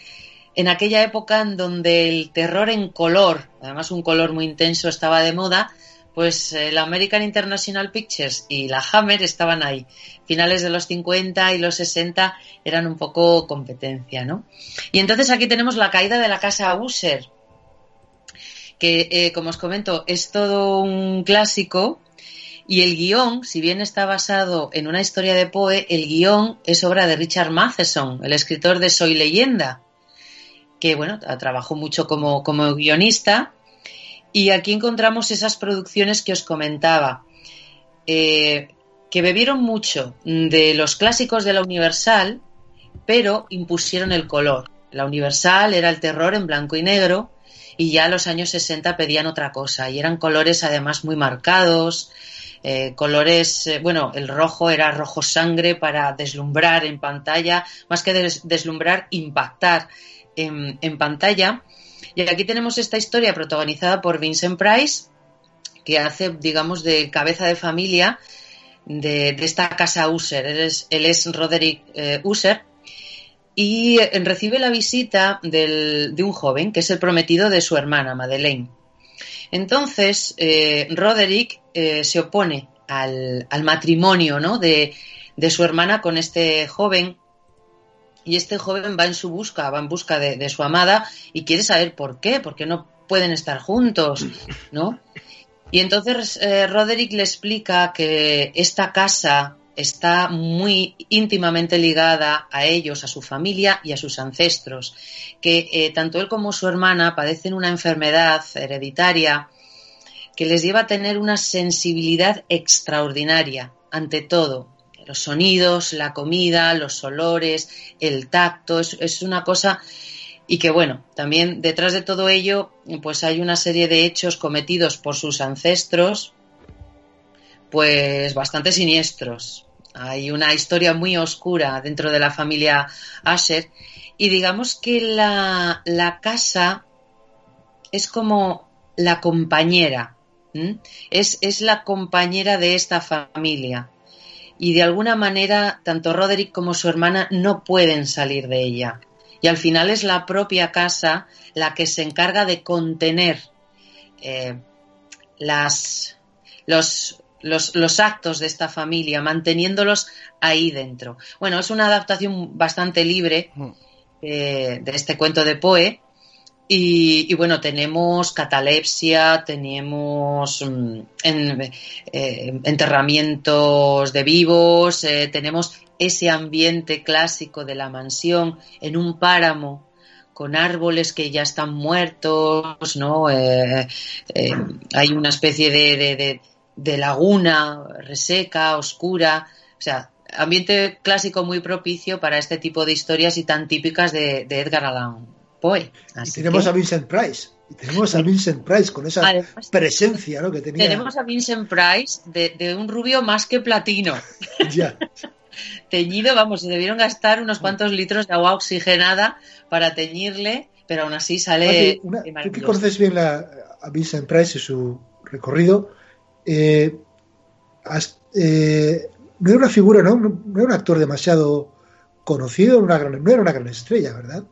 en aquella época en donde el terror en color, además un color muy intenso estaba de moda, pues la American International Pictures y la Hammer estaban ahí. Finales de los 50 y los 60 eran un poco competencia, ¿no? Y entonces aquí tenemos la caída de la casa User, que eh, como os comento es todo un clásico y el guion, si bien está basado en una historia de Poe, el guion es obra de Richard Matheson, el escritor de Soy leyenda, que bueno, trabajó mucho como, como guionista y aquí encontramos esas producciones que os comentaba, eh, que bebieron mucho de los clásicos de la Universal, pero impusieron el color. La Universal era el terror en blanco y negro y ya los años 60 pedían otra cosa y eran colores además muy marcados, eh, colores, eh, bueno, el rojo era rojo sangre para deslumbrar en pantalla, más que des- deslumbrar, impactar en pantalla. Y aquí tenemos esta historia protagonizada por Vincent Price, que hace, digamos, de cabeza de familia de, esta casa User. Él es, Roderick eh, User y eh, recibe la visita de un joven que es el prometido de su hermana, Madeleine. Entonces, eh, Roderick se opone al, matrimonio ¿no? de su hermana con este joven y este joven va en su busca, va en busca de, su amada y quiere saber por qué, por qué no pueden estar juntos, ¿no? Y entonces eh, Roderick le explica que esta casa está muy íntimamente ligada a ellos, a su familia y a sus ancestros, que eh, tanto él como su hermana padecen una enfermedad hereditaria que les lleva a tener una sensibilidad extraordinaria ante todo. Los sonidos, la comida, los olores, el tacto, es, es una cosa y que bueno, también detrás de todo ello pues hay una serie de hechos cometidos por sus ancestros pues bastante siniestros. Hay una historia muy oscura dentro de la familia Asher y digamos que la, la casa es como la compañera, es, es la compañera de esta familia y de alguna manera tanto Roderick como su hermana no pueden salir de ella. Y al final es la propia casa la que se encarga de contener eh, las, los, los, los actos de esta familia, manteniéndolos ahí dentro. Bueno, es una adaptación bastante libre eh, de este cuento de Poe. Y, bueno, tenemos catalepsia, tenemos mm, eh, enterramientos de vivos, eh, tenemos ese ambiente clásico de la mansión en un páramo con árboles que ya están muertos, ¿no? Eh, hay una especie de laguna reseca, oscura, o sea, ambiente clásico muy propicio para este tipo de historias y tan típicas de, de Edgar Allan Poe. Y tenemos que- a Vincent Price. Y tenemos a Vincent Price con esa Además, presencia ¿no? que tenía. Tenemos a Vincent Price de, de un rubio más que platino. [LAUGHS] Ya. [LAUGHS] Teñido, vamos, se debieron gastar unos cuantos litros de agua oxigenada para teñirle, pero aún así sale una- tú que conoces bien la- a Vincent Price y su recorrido, eh, has- eh, no era una figura, ¿no? no era un actor demasiado conocido, una gran- no era una gran estrella, ¿verdad?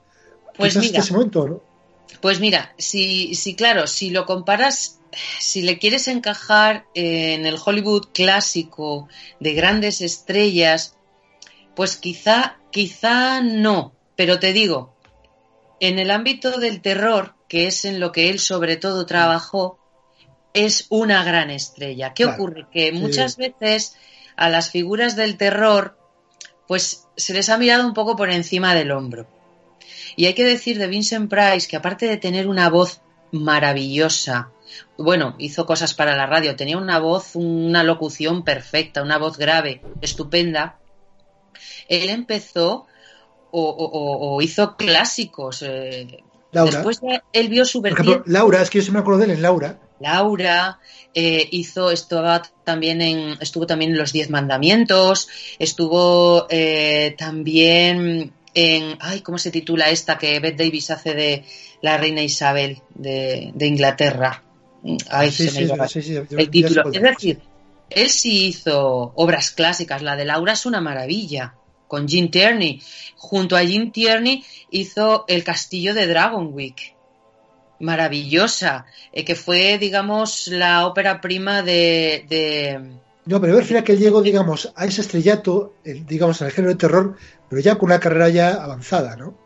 Pues mira. hasta ese momento, ¿no? Pues mira, si, si claro, si lo comparas, si le quieres encajar en el Hollywood clásico de grandes estrellas, pues quizá, quizá no. Pero te digo, en el ámbito del terror, que es en lo que él sobre todo trabajó, es una gran estrella. ¿Qué ocurre? Que sí. muchas veces a las figuras del terror, pues se les ha mirado un poco por encima del hombro. Y hay que decir de Vincent Price que aparte de tener una voz maravillosa, bueno, hizo cosas para la radio, tenía una voz, una locución perfecta, una voz grave, estupenda. Él empezó o, o- o- o hizo clásicos. eh, Laura. Después él vio su ejemplo, Laura, es que yo se me acuerdo de él en Laura. Laura eh, hizo estaba también en estuvo también en los Diez Mandamientos estuvo eh, también en ay cómo se titula esta que Bette Davis hace de la reina Isabel de, de Inglaterra ay Sí, se me sí, iba. sí, sí, el título es decir él sí hizo obras clásicas la de Laura es una maravilla con Jim Tierney. Junto a Jim Tierney hizo El castillo de Dragonwick maravillosa, eh, que fue, digamos, la ópera prima de, de- No, pero al final que él llegó, digamos, a ese estrellato, el- digamos, en el género de terror, pero ya con una carrera ya avanzada, ¿no?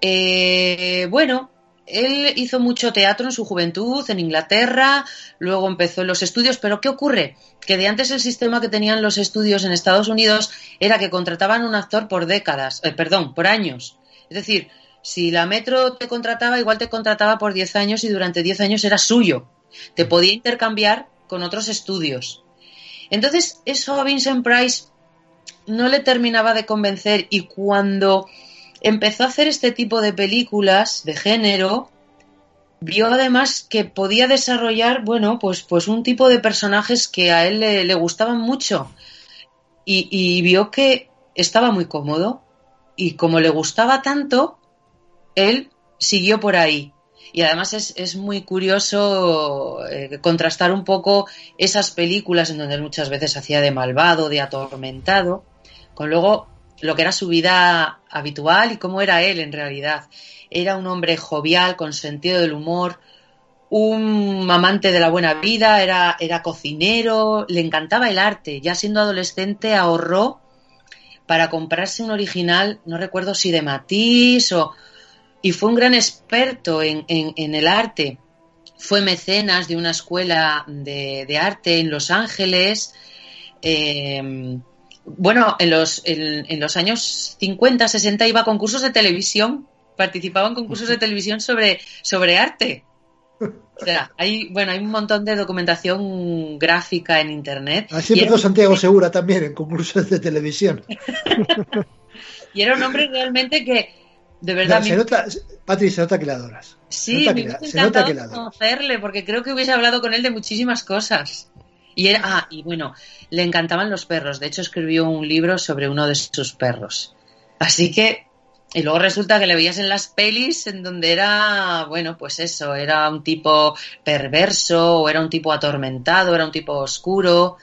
Eh, bueno, él hizo mucho teatro en su juventud en Inglaterra, luego empezó en los estudios, pero ¿qué ocurre? Que de antes el sistema que tenían los estudios en Estados Unidos era que contrataban un actor por décadas, eh, perdón, por años. Es decir, si la Metro te contrataba, igual te contrataba por 10 años y durante 10 años era suyo. Te podía intercambiar con otros estudios. Entonces, eso a Vincent Price no le terminaba de convencer y cuando empezó a hacer este tipo de películas de género, vio además que podía desarrollar, bueno, pues, pues un tipo de personajes que a él le, gustaban mucho. Y vio que estaba muy cómodo. Y como le gustaba tanto, él siguió por ahí. Y además es, es muy curioso eh, contrastar un poco esas películas en donde muchas veces hacía de malvado, de atormentado, con luego lo que era su vida habitual y cómo era él en realidad. Era un hombre jovial, con sentido del humor, un amante de la buena vida, era, era cocinero, le encantaba el arte. Ya siendo adolescente ahorró para comprarse un original, no recuerdo si de Matisse o... Y fue un gran experto en, en, en el arte. Fue mecenas de una escuela de, de arte en Los Ángeles. Eh, bueno, en los, en, en, los años 50, 60 iba a concursos de televisión, participaba en concursos de televisión sobre, sobre arte. O sea, hay, bueno, hay un montón de documentación gráfica en internet. Así empezó Santiago Segura también en concursos de televisión. [LAUGHS] y era un hombre realmente que, de verdad. No, se nota, Patri, se nota que le adoras. Sí, se nota que, se nota encantado que adoras. conocerle, porque creo que hubiese hablado con él de muchísimas cosas. Y era, ah, y bueno, le encantaban los perros. De hecho, escribió un libro sobre uno de sus perros. Así que, y luego resulta que le veías en las pelis en donde era, bueno, pues eso, era un tipo perverso, o era un tipo atormentado, era un tipo oscuro.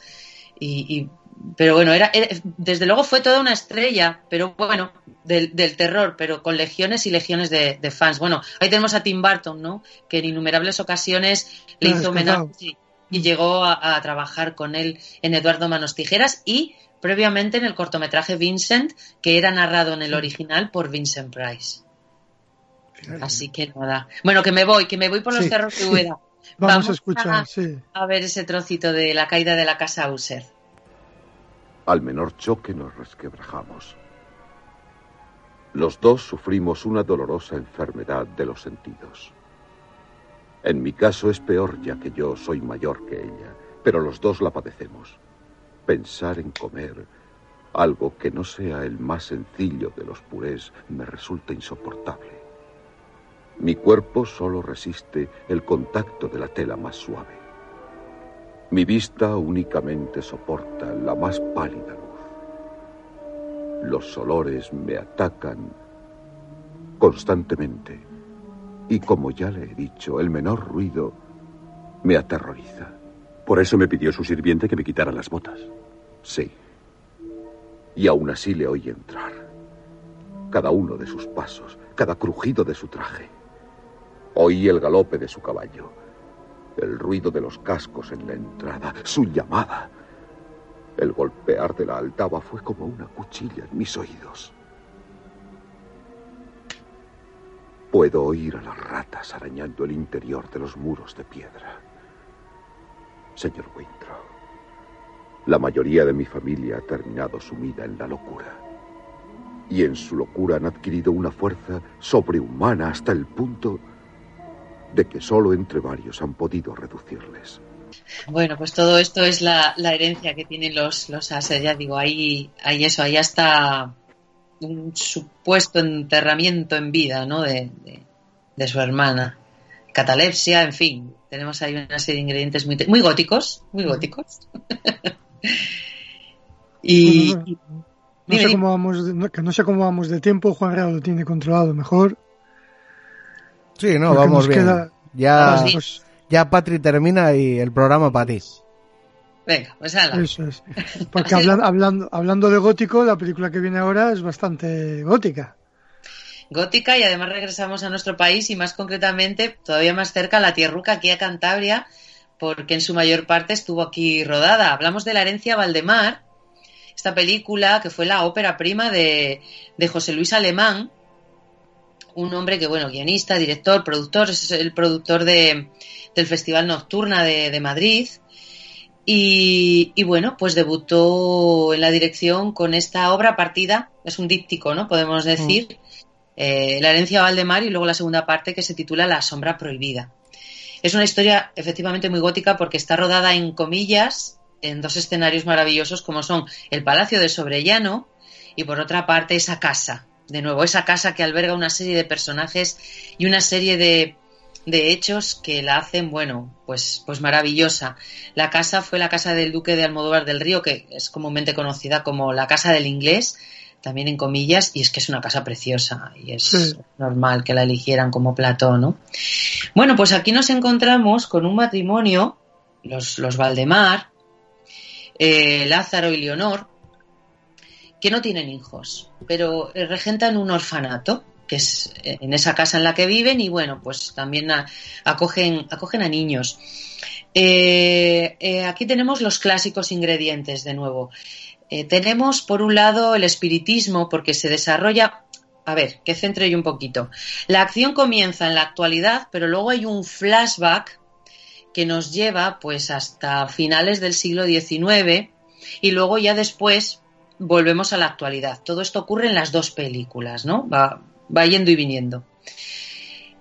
Y, y pero bueno, era, era, desde luego fue toda una estrella, pero bueno, del, del terror, pero con legiones y legiones de, de, fans. Bueno, ahí tenemos a Tim Burton, ¿no? Que en innumerables ocasiones le No, hizo que homenaje y llegó a, a trabajar con él en Eduardo Manos Tijeras y previamente en el cortometraje Vincent, que era narrado en el original por Vincent Price. Así que nada. Bueno, que me voy, que me voy por los Sí. cerros de Úbeda. Vamos, a escuchar, a, sí. a ver ese trocito de la caída de la casa User. Al menor choque nos resquebrajamos. Los dos sufrimos una dolorosa enfermedad de los sentidos. En mi caso es peor ya que yo soy mayor que ella, pero los dos la padecemos. Pensar en comer algo que no sea el más sencillo de los purés me resulta insoportable. Mi cuerpo solo resiste el contacto de la tela más suave. Mi vista únicamente soporta la más pálida luz. Los olores me atacan constantemente y como ya le he dicho, el menor ruido me aterroriza. Por eso me pidió su sirviente que me quitara las botas. Sí. Y aún así le oí entrar. Cada uno de sus pasos, cada crujido de su traje. Oí el galope de su caballo, el ruido de los cascos en la entrada, su llamada. El golpear de la aldaba fue como una cuchilla en mis oídos. Puedo oír a las ratas arañando el interior de los muros de piedra. Señor Winthrop, la mayoría de mi familia ha terminado sumida en la locura. Y en su locura han adquirido una fuerza sobrehumana hasta el punto de que solo entre varios han podido reducirles. Bueno, pues todo esto es la, la herencia que tienen los, los Aser, ya digo, ahí, ahí eso, ahí hasta un supuesto enterramiento en vida, ¿no? De, de, de su hermana. Catalepsia, en fin, tenemos ahí una serie de ingredientes muy, muy góticos, muy góticos. [LAUGHS] y, no, sé cómo vamos que no sé cómo vamos de tiempo, Juan Real lo tiene controlado mejor. Sí, no, Porque vamos bien. queda- Ya, Pues, ya Patri termina y el programa para ti. Venga, pues ala. eso es. [LAUGHS] Porque hablan- hablando, hablando de gótico, la película que viene ahora es bastante gótica. gótica y además regresamos a nuestro país y más concretamente todavía más cerca a la tierruca aquí a Cantabria porque en su mayor parte estuvo aquí rodada. Hablamos de la herencia Valdemar, esta película que fue la ópera prima de, de José Luis Alemán, un hombre que, bueno, guionista, director, productor, es el productor de, del Festival Nocturna de, de Madrid. Y, y, bueno, pues debutó en la dirección con esta obra partida, es un díptico, ¿no? Podemos decir. Mm eh, La herencia Valdemar y luego la segunda parte que se titula La sombra prohibida. Es una historia efectivamente muy gótica porque está rodada en comillas en dos escenarios maravillosos como son el Palacio de Sobrellano y por otra parte esa casa. De nuevo, esa casa que alberga una serie de personajes y una serie de, de hechos que la hacen, bueno, pues, pues maravillosa. La casa fue la casa del duque de Almodóvar del Río, que es comúnmente conocida como la casa del inglés, también en comillas, y es que es una casa preciosa y es Sí. normal que la eligieran como plató, ¿no? Bueno, pues aquí nos encontramos con un matrimonio, los, los Valdemar, eh, Lázaro y Leonor, que no tienen hijos, pero eh, regentan un orfanato, que es eh, en esa casa en la que viven, y bueno, pues también acogen, acogen a niños. Eh, aquí tenemos los clásicos ingredientes de nuevo. Tenemos por un lado el espiritismo, porque se desarrolla. A ver, que centre yo un poquito. La acción comienza en la actualidad, pero luego hay un flashback que nos lleva pues hasta finales del siglo XIX y luego ya después volvemos a la actualidad. Todo esto ocurre en las dos películas, ¿no? Va, va yendo y viniendo.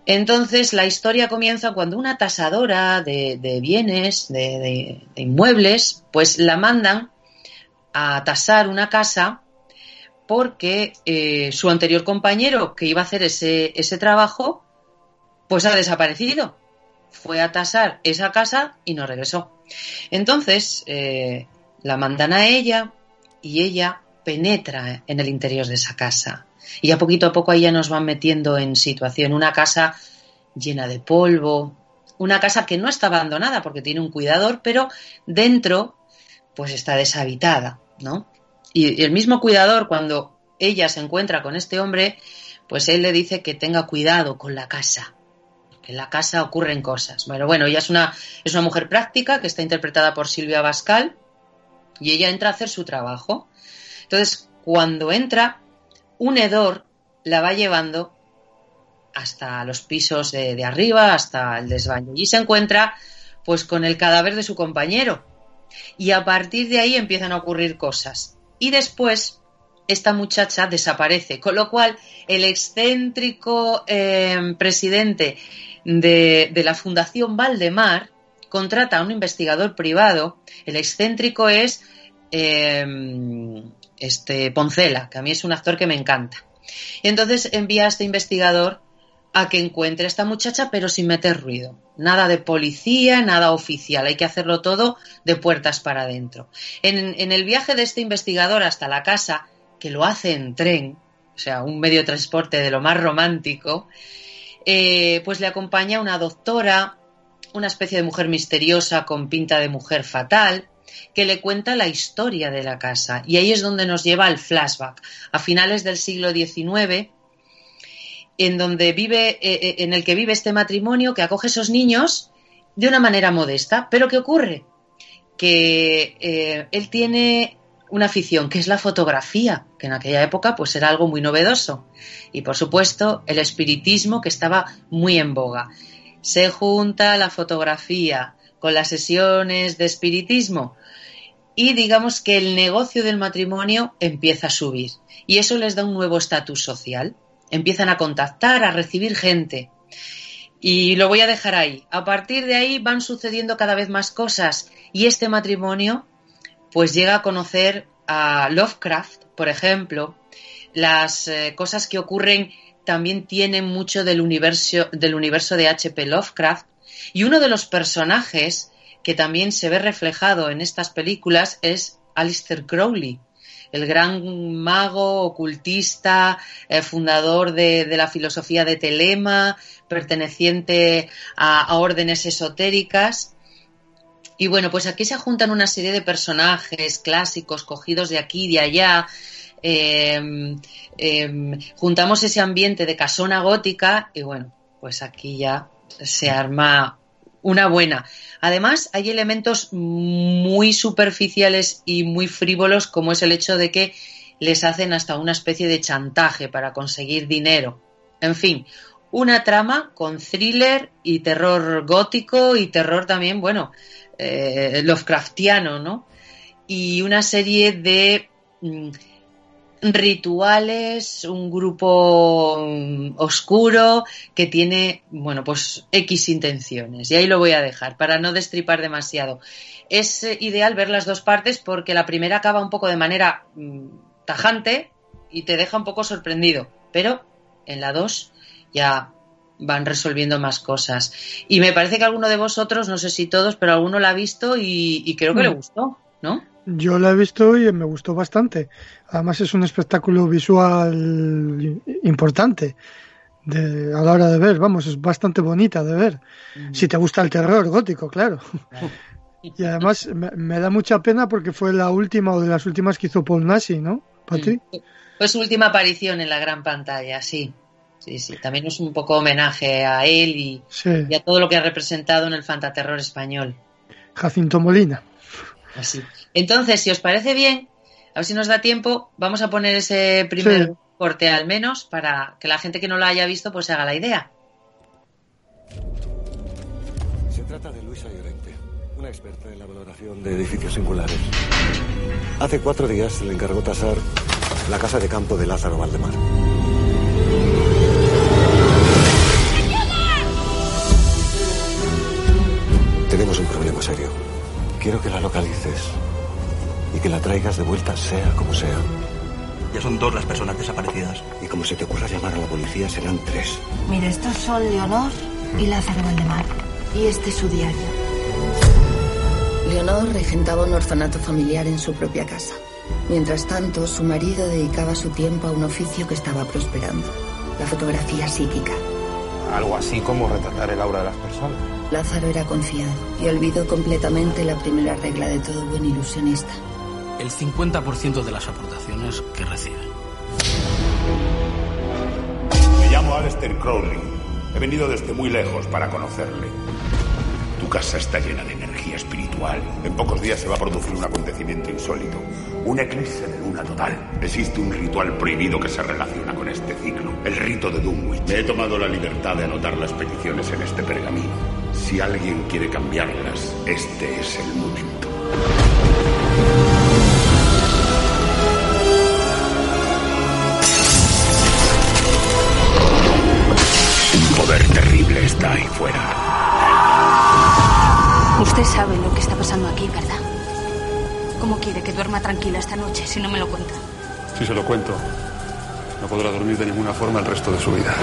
Entonces la historia comienza cuando una tasadora de, bienes, de inmuebles, pues la mandan a tasar una casa porque eh, su anterior compañero que iba a hacer ese, ese trabajo, pues ha desaparecido. Fue a tasar esa casa y no regresó. Entonces eh, la mandan a ella y ella penetra en el interior de esa casa. Y a poquito a poco ahí ya nos van metiendo en situación. Una casa llena de polvo, una casa que no está abandonada porque tiene un cuidador, pero dentro pues está deshabitada, ¿no? Y el mismo cuidador, cuando ella se encuentra con este hombre, pues él le dice que tenga cuidado con la casa, en la casa ocurren cosas. Bueno, bueno, ella es una, es una mujer práctica que está interpretada por Silvia Bascal y ella entra a hacer su trabajo. Entonces, cuando entra, un hedor la va llevando hasta los pisos de, arriba, hasta el desván. Y se encuentra pues con el cadáver de su compañero. Y a partir de ahí empiezan a ocurrir cosas. Y después esta muchacha desaparece, con lo cual el excéntrico eh, presidente de, de la Fundación Valdemar contrata a un investigador privado. El excéntrico es eh, este Poncela, que a mí es un actor que me encanta. Y entonces envía a este investigador a que encuentre a esta muchacha, pero sin meter ruido. Nada de policía, nada oficial. Hay que hacerlo todo de puertas para adentro. En, en el viaje de este investigador hasta la casa, que lo hace en tren, o sea, un medio de transporte de lo más romántico, eh, pues le acompaña una doctora, una especie de mujer misteriosa con pinta de mujer fatal, que le cuenta la historia de la casa. Y ahí es donde nos lleva al flashback. A finales del siglo XIX, en donde vive, eh, eh, en el que vive este matrimonio que acoge esos niños de una manera modesta. Pero ¿qué ocurre? Que eh, él tiene una afición que es la fotografía, que en aquella época pues era algo muy novedoso. Y por supuesto el espiritismo que estaba muy en boga. Se junta la fotografía con las sesiones de espiritismo y digamos que el negocio del matrimonio empieza a subir y eso les da un nuevo estatus social. Empiezan a contactar, a recibir gente. Y lo voy a dejar ahí. A partir de ahí van sucediendo cada vez más cosas y este matrimonio pues llega a conocer a Lovecraft, por ejemplo. Las eh, cosas que ocurren también tienen mucho del universo, del universo de H.P. Lovecraft y uno de los personajes que también se ve reflejado en estas películas es Alistair Crowley, el gran mago, ocultista, eh, fundador de, de, la filosofía de Telema, perteneciente a, a, órdenes esotéricas. Y bueno, pues aquí se juntan una serie de personajes clásicos cogidos de aquí y de allá. Eh, eh, juntamos ese ambiente de casona gótica y bueno, pues aquí ya se arma una buena. Además, hay elementos muy superficiales y muy frívolos, como es el hecho de que les hacen hasta una especie de chantaje para conseguir dinero. En fin, una trama con thriller y terror gótico y terror también, bueno, eh, Lovecraftiano, ¿no? Y una serie de mm, rituales, un grupo um, oscuro que tiene, bueno, pues X intenciones. Y ahí lo voy a dejar para no destripar demasiado. Es eh, ideal ver las dos partes porque la primera acaba un poco de manera mm, tajante y te deja un poco sorprendido. Pero en la dos ya van resolviendo más cosas. Y me parece que alguno de vosotros, no sé si todos, pero alguno la ha visto y, y creo que le Mm. gustó, ¿no? Yo la he visto y me gustó bastante. Además es un espectáculo visual importante de, a la hora de ver. Vamos, es bastante bonita de ver. Si te gusta el terror gótico, claro. Y además me, me da mucha pena porque fue la última o de las últimas que hizo Paul Nasi, ¿no, Patri? Mm. Fue su última aparición en la gran pantalla, sí. Sí, sí. También es un poco homenaje a él y, Sí, y a todo lo que ha representado en el fantaterror español. Jacinto Molina. Así. Entonces, si os parece bien, a ver si nos da tiempo, vamos a poner ese primer Sí. corte al menos para que la gente que no lo haya visto pues se haga la idea. Se trata de Luisa Llorente, una experta en la valoración de edificios singulares. Hace cuatro días se le encargó tasar la casa de campo de Lázaro Valdemar. Tenemos un problema serio. Quiero que la localices y que la traigas de vuelta, sea como sea. Ya son dos las personas desaparecidas. Y como se te ocurra llamar a la policía, serán tres. Mire, estos son Leonor y Lázaro Valdemar. Y este es su diario. Leonor regentaba un orfanato familiar en su propia casa. Mientras tanto, su marido dedicaba su tiempo a un oficio que estaba prosperando, la fotografía psíquica. Algo así como retratar el aura de las personas. Lázaro era confiado y olvidó completamente la primera regla de todo buen ilusionista. El 50% de las aportaciones que recibe. Me llamo Aleister Crowley. He venido desde muy lejos para conocerle. Tu casa está llena de energía espiritual. En pocos días se va a producir un acontecimiento insólito. Un eclipse de luna total. Existe un ritual prohibido que se relaciona con este ciclo. El rito de Dunwich. Me he tomado la libertad de anotar las peticiones en este pergamino. Si alguien quiere cambiarlas, este es el momento. Un poder terrible está ahí fuera. Usted sabe lo que está pasando aquí, ¿verdad? ¿Cómo quiere que duerma tranquila esta noche si no me lo cuenta? Si se lo cuento, no podrá dormir de ninguna forma el resto de su vida.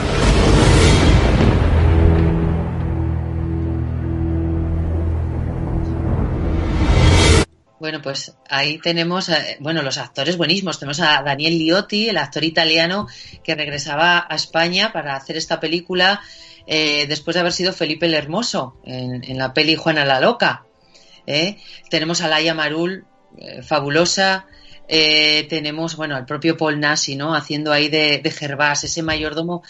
Bueno, pues ahí tenemos, eh, bueno, los actores buenísimos. Tenemos a Daniel Liotti, el actor italiano que regresaba a España para hacer esta película eh, después de haber sido Felipe el Hermoso en, la peli Juana la Loca. ¿eh? Tenemos a Laia Marul, fabulosa. Tenemos, bueno, al propio Paul Nasi, ¿no? Haciendo ahí de Gervás, ese mayordomo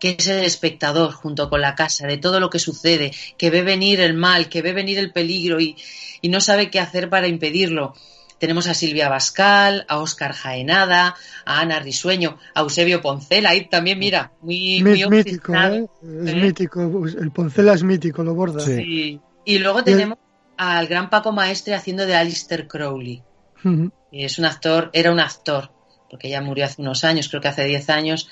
que es el espectador junto con la casa de todo lo que sucede, que ve venir el mal, que ve venir el peligro y, y no sabe qué hacer para impedirlo. Tenemos a Silvia Bascal, a Óscar Jaenada, a Ana Risueño, a Eusebio Poncela, ahí también, mira, muy, muy mítico. ¿eh? Es ¿eh? mítico. El Poncela es mítico, lo borda. Sí. Y luego tenemos al gran Paco Maestre haciendo de Alistair Crowley. Y es un actor, era un actor, porque ya murió hace unos años, creo que hace 10 años,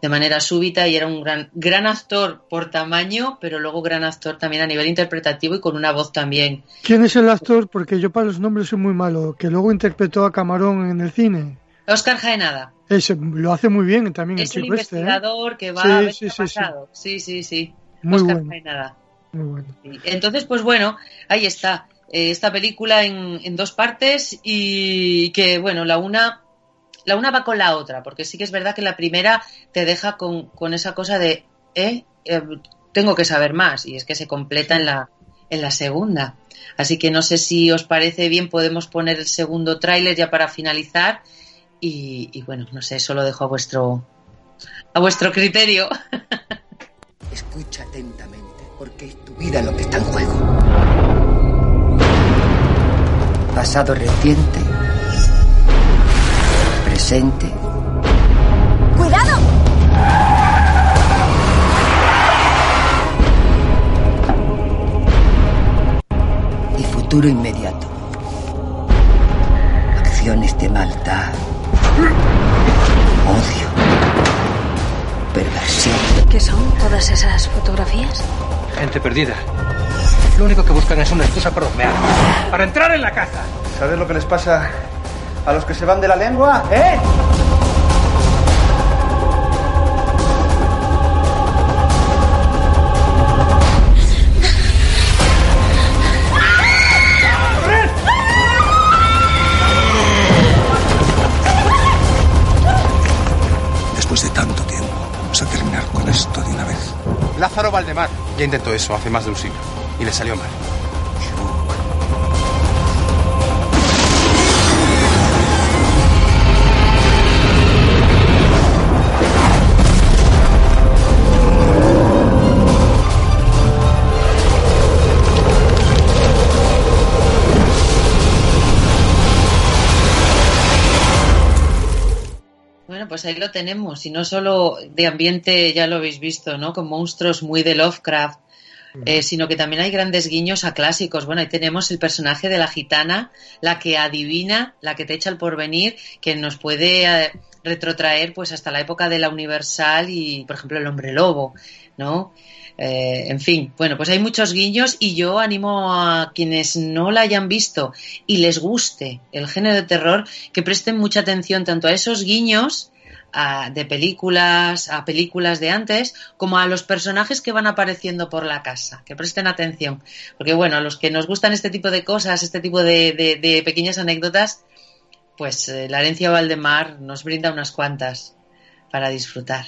de manera súbita y era un gran, gran actor por tamaño, pero luego gran actor también a nivel interpretativo y con una voz también. ¿Quién es el actor? Porque yo para los nombres soy muy malo. Que luego interpretó a Camarón en el cine. Oscar Jaenada. Ese, lo hace muy bien también el Es el chico este. ¿eh? investigador que va Sí, a ver sí, sí, sí. Sí, sí. Muy Oscar bueno. Jaenada. Muy bueno. Entonces, pues bueno, ahí está. Eh, esta película en, en dos partes y que, bueno, la una, la una va con la otra, porque sí que es verdad que la primera te deja con, con esa cosa de, eh, eh, tengo que saber más, y es que se completa en la, en la segunda. Así que no sé si os parece bien, podemos poner el segundo tráiler ya para finalizar y, y bueno, no sé, eso lo dejo a vuestro, a vuestro criterio. [LAUGHS] Escucha atentamente, porque es tu vida lo que está en juego. Pasado reciente. Presente. ¡Cuidado! Y futuro inmediato. Acciones de maldad. Odio. Perversión. ¿Qué son todas esas fotografías? Gente perdida. Lo único que buscan es una excusa para bromear. Para entrar en la casa. ¿Sabes lo que les pasa a los que se van de la lengua, ¡eh! Después de tanto tiempo, vamos a terminar con esto de una vez. Lázaro Valdemar ya intentó eso hace más de un siglo y le salió mal. Pues ahí lo tenemos. Y no solo de ambiente, ya lo habéis visto, ¿no? Con monstruos muy de Lovecraft, eh, sino que también hay grandes guiños a clásicos. Bueno, ahí tenemos el personaje de la gitana, la que adivina, la que te echa el porvenir, que nos puede eh, retrotraer pues hasta la época de la Universal y, por ejemplo, el hombre lobo, ¿no? Eh, en fin, bueno, pues hay muchos guiños y yo animo a quienes no la hayan visto y les guste el género de terror que presten mucha atención tanto a esos guiños a- de películas, a películas de antes, como a los personajes que van apareciendo por la casa, que presten atención. Porque bueno, a los que nos gustan este tipo de cosas, este tipo de, de- pequeñas anécdotas, pues eh, la herencia Valdemar nos brinda unas cuantas para disfrutar.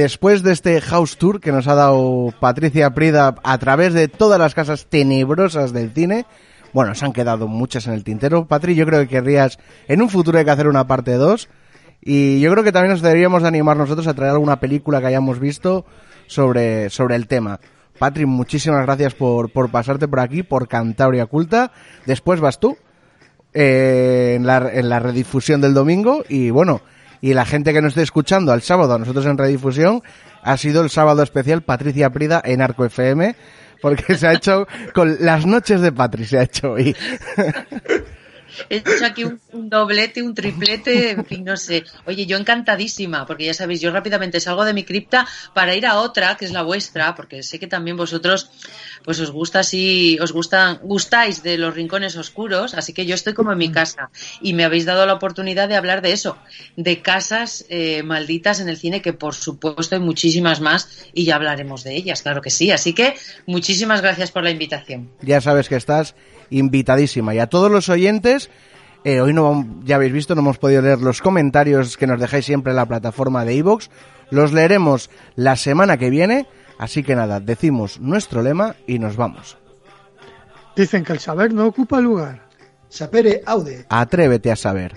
Después de este house tour que nos ha dado Patricia Prida a través de todas las casas tenebrosas del cine, bueno, se han quedado muchas en el tintero. Patri, yo creo que querrías, en un futuro hay que hacer una parte 2. Y yo creo que también nos deberíamos de animar nosotros a traer alguna película que hayamos visto sobre, sobre el tema. Patri, muchísimas gracias por, por pasarte por aquí, por Cantabria Culta. Después vas tú eh, en, la, en la redifusión del domingo y bueno, y la gente que nos esté escuchando al sábado, a nosotros en redifusión, ha sido el sábado especial Patricia Prida en Arco FM, porque se ha hecho con las noches de Patri, se ha hecho hoy. [LAUGHS] He hecho aquí un, doblete, un triplete, en fin, no sé. Oye, yo encantadísima, porque ya sabéis, yo rápidamente salgo de mi cripta para ir a otra, que es la vuestra, porque sé que también vosotros, pues os gusta así, os gustan, gustáis de los rincones oscuros, así que yo estoy como en mi casa. Y me habéis dado la oportunidad de hablar de eso, de casas eh, malditas en el cine, que por supuesto hay muchísimas más, y ya hablaremos de ellas, claro que sí. Así que muchísimas gracias por la invitación. ya sabes que estás invitadísima. Y a todos los oyentes, eh, hoy no, ya habéis visto, no hemos podido leer los comentarios que nos dejáis siempre en la plataforma de iVoox. Los leeremos la semana que viene. Así que nada, decimos nuestro lema y nos vamos. Dicen que el saber no ocupa lugar. Sapere aude. Atrévete a saber.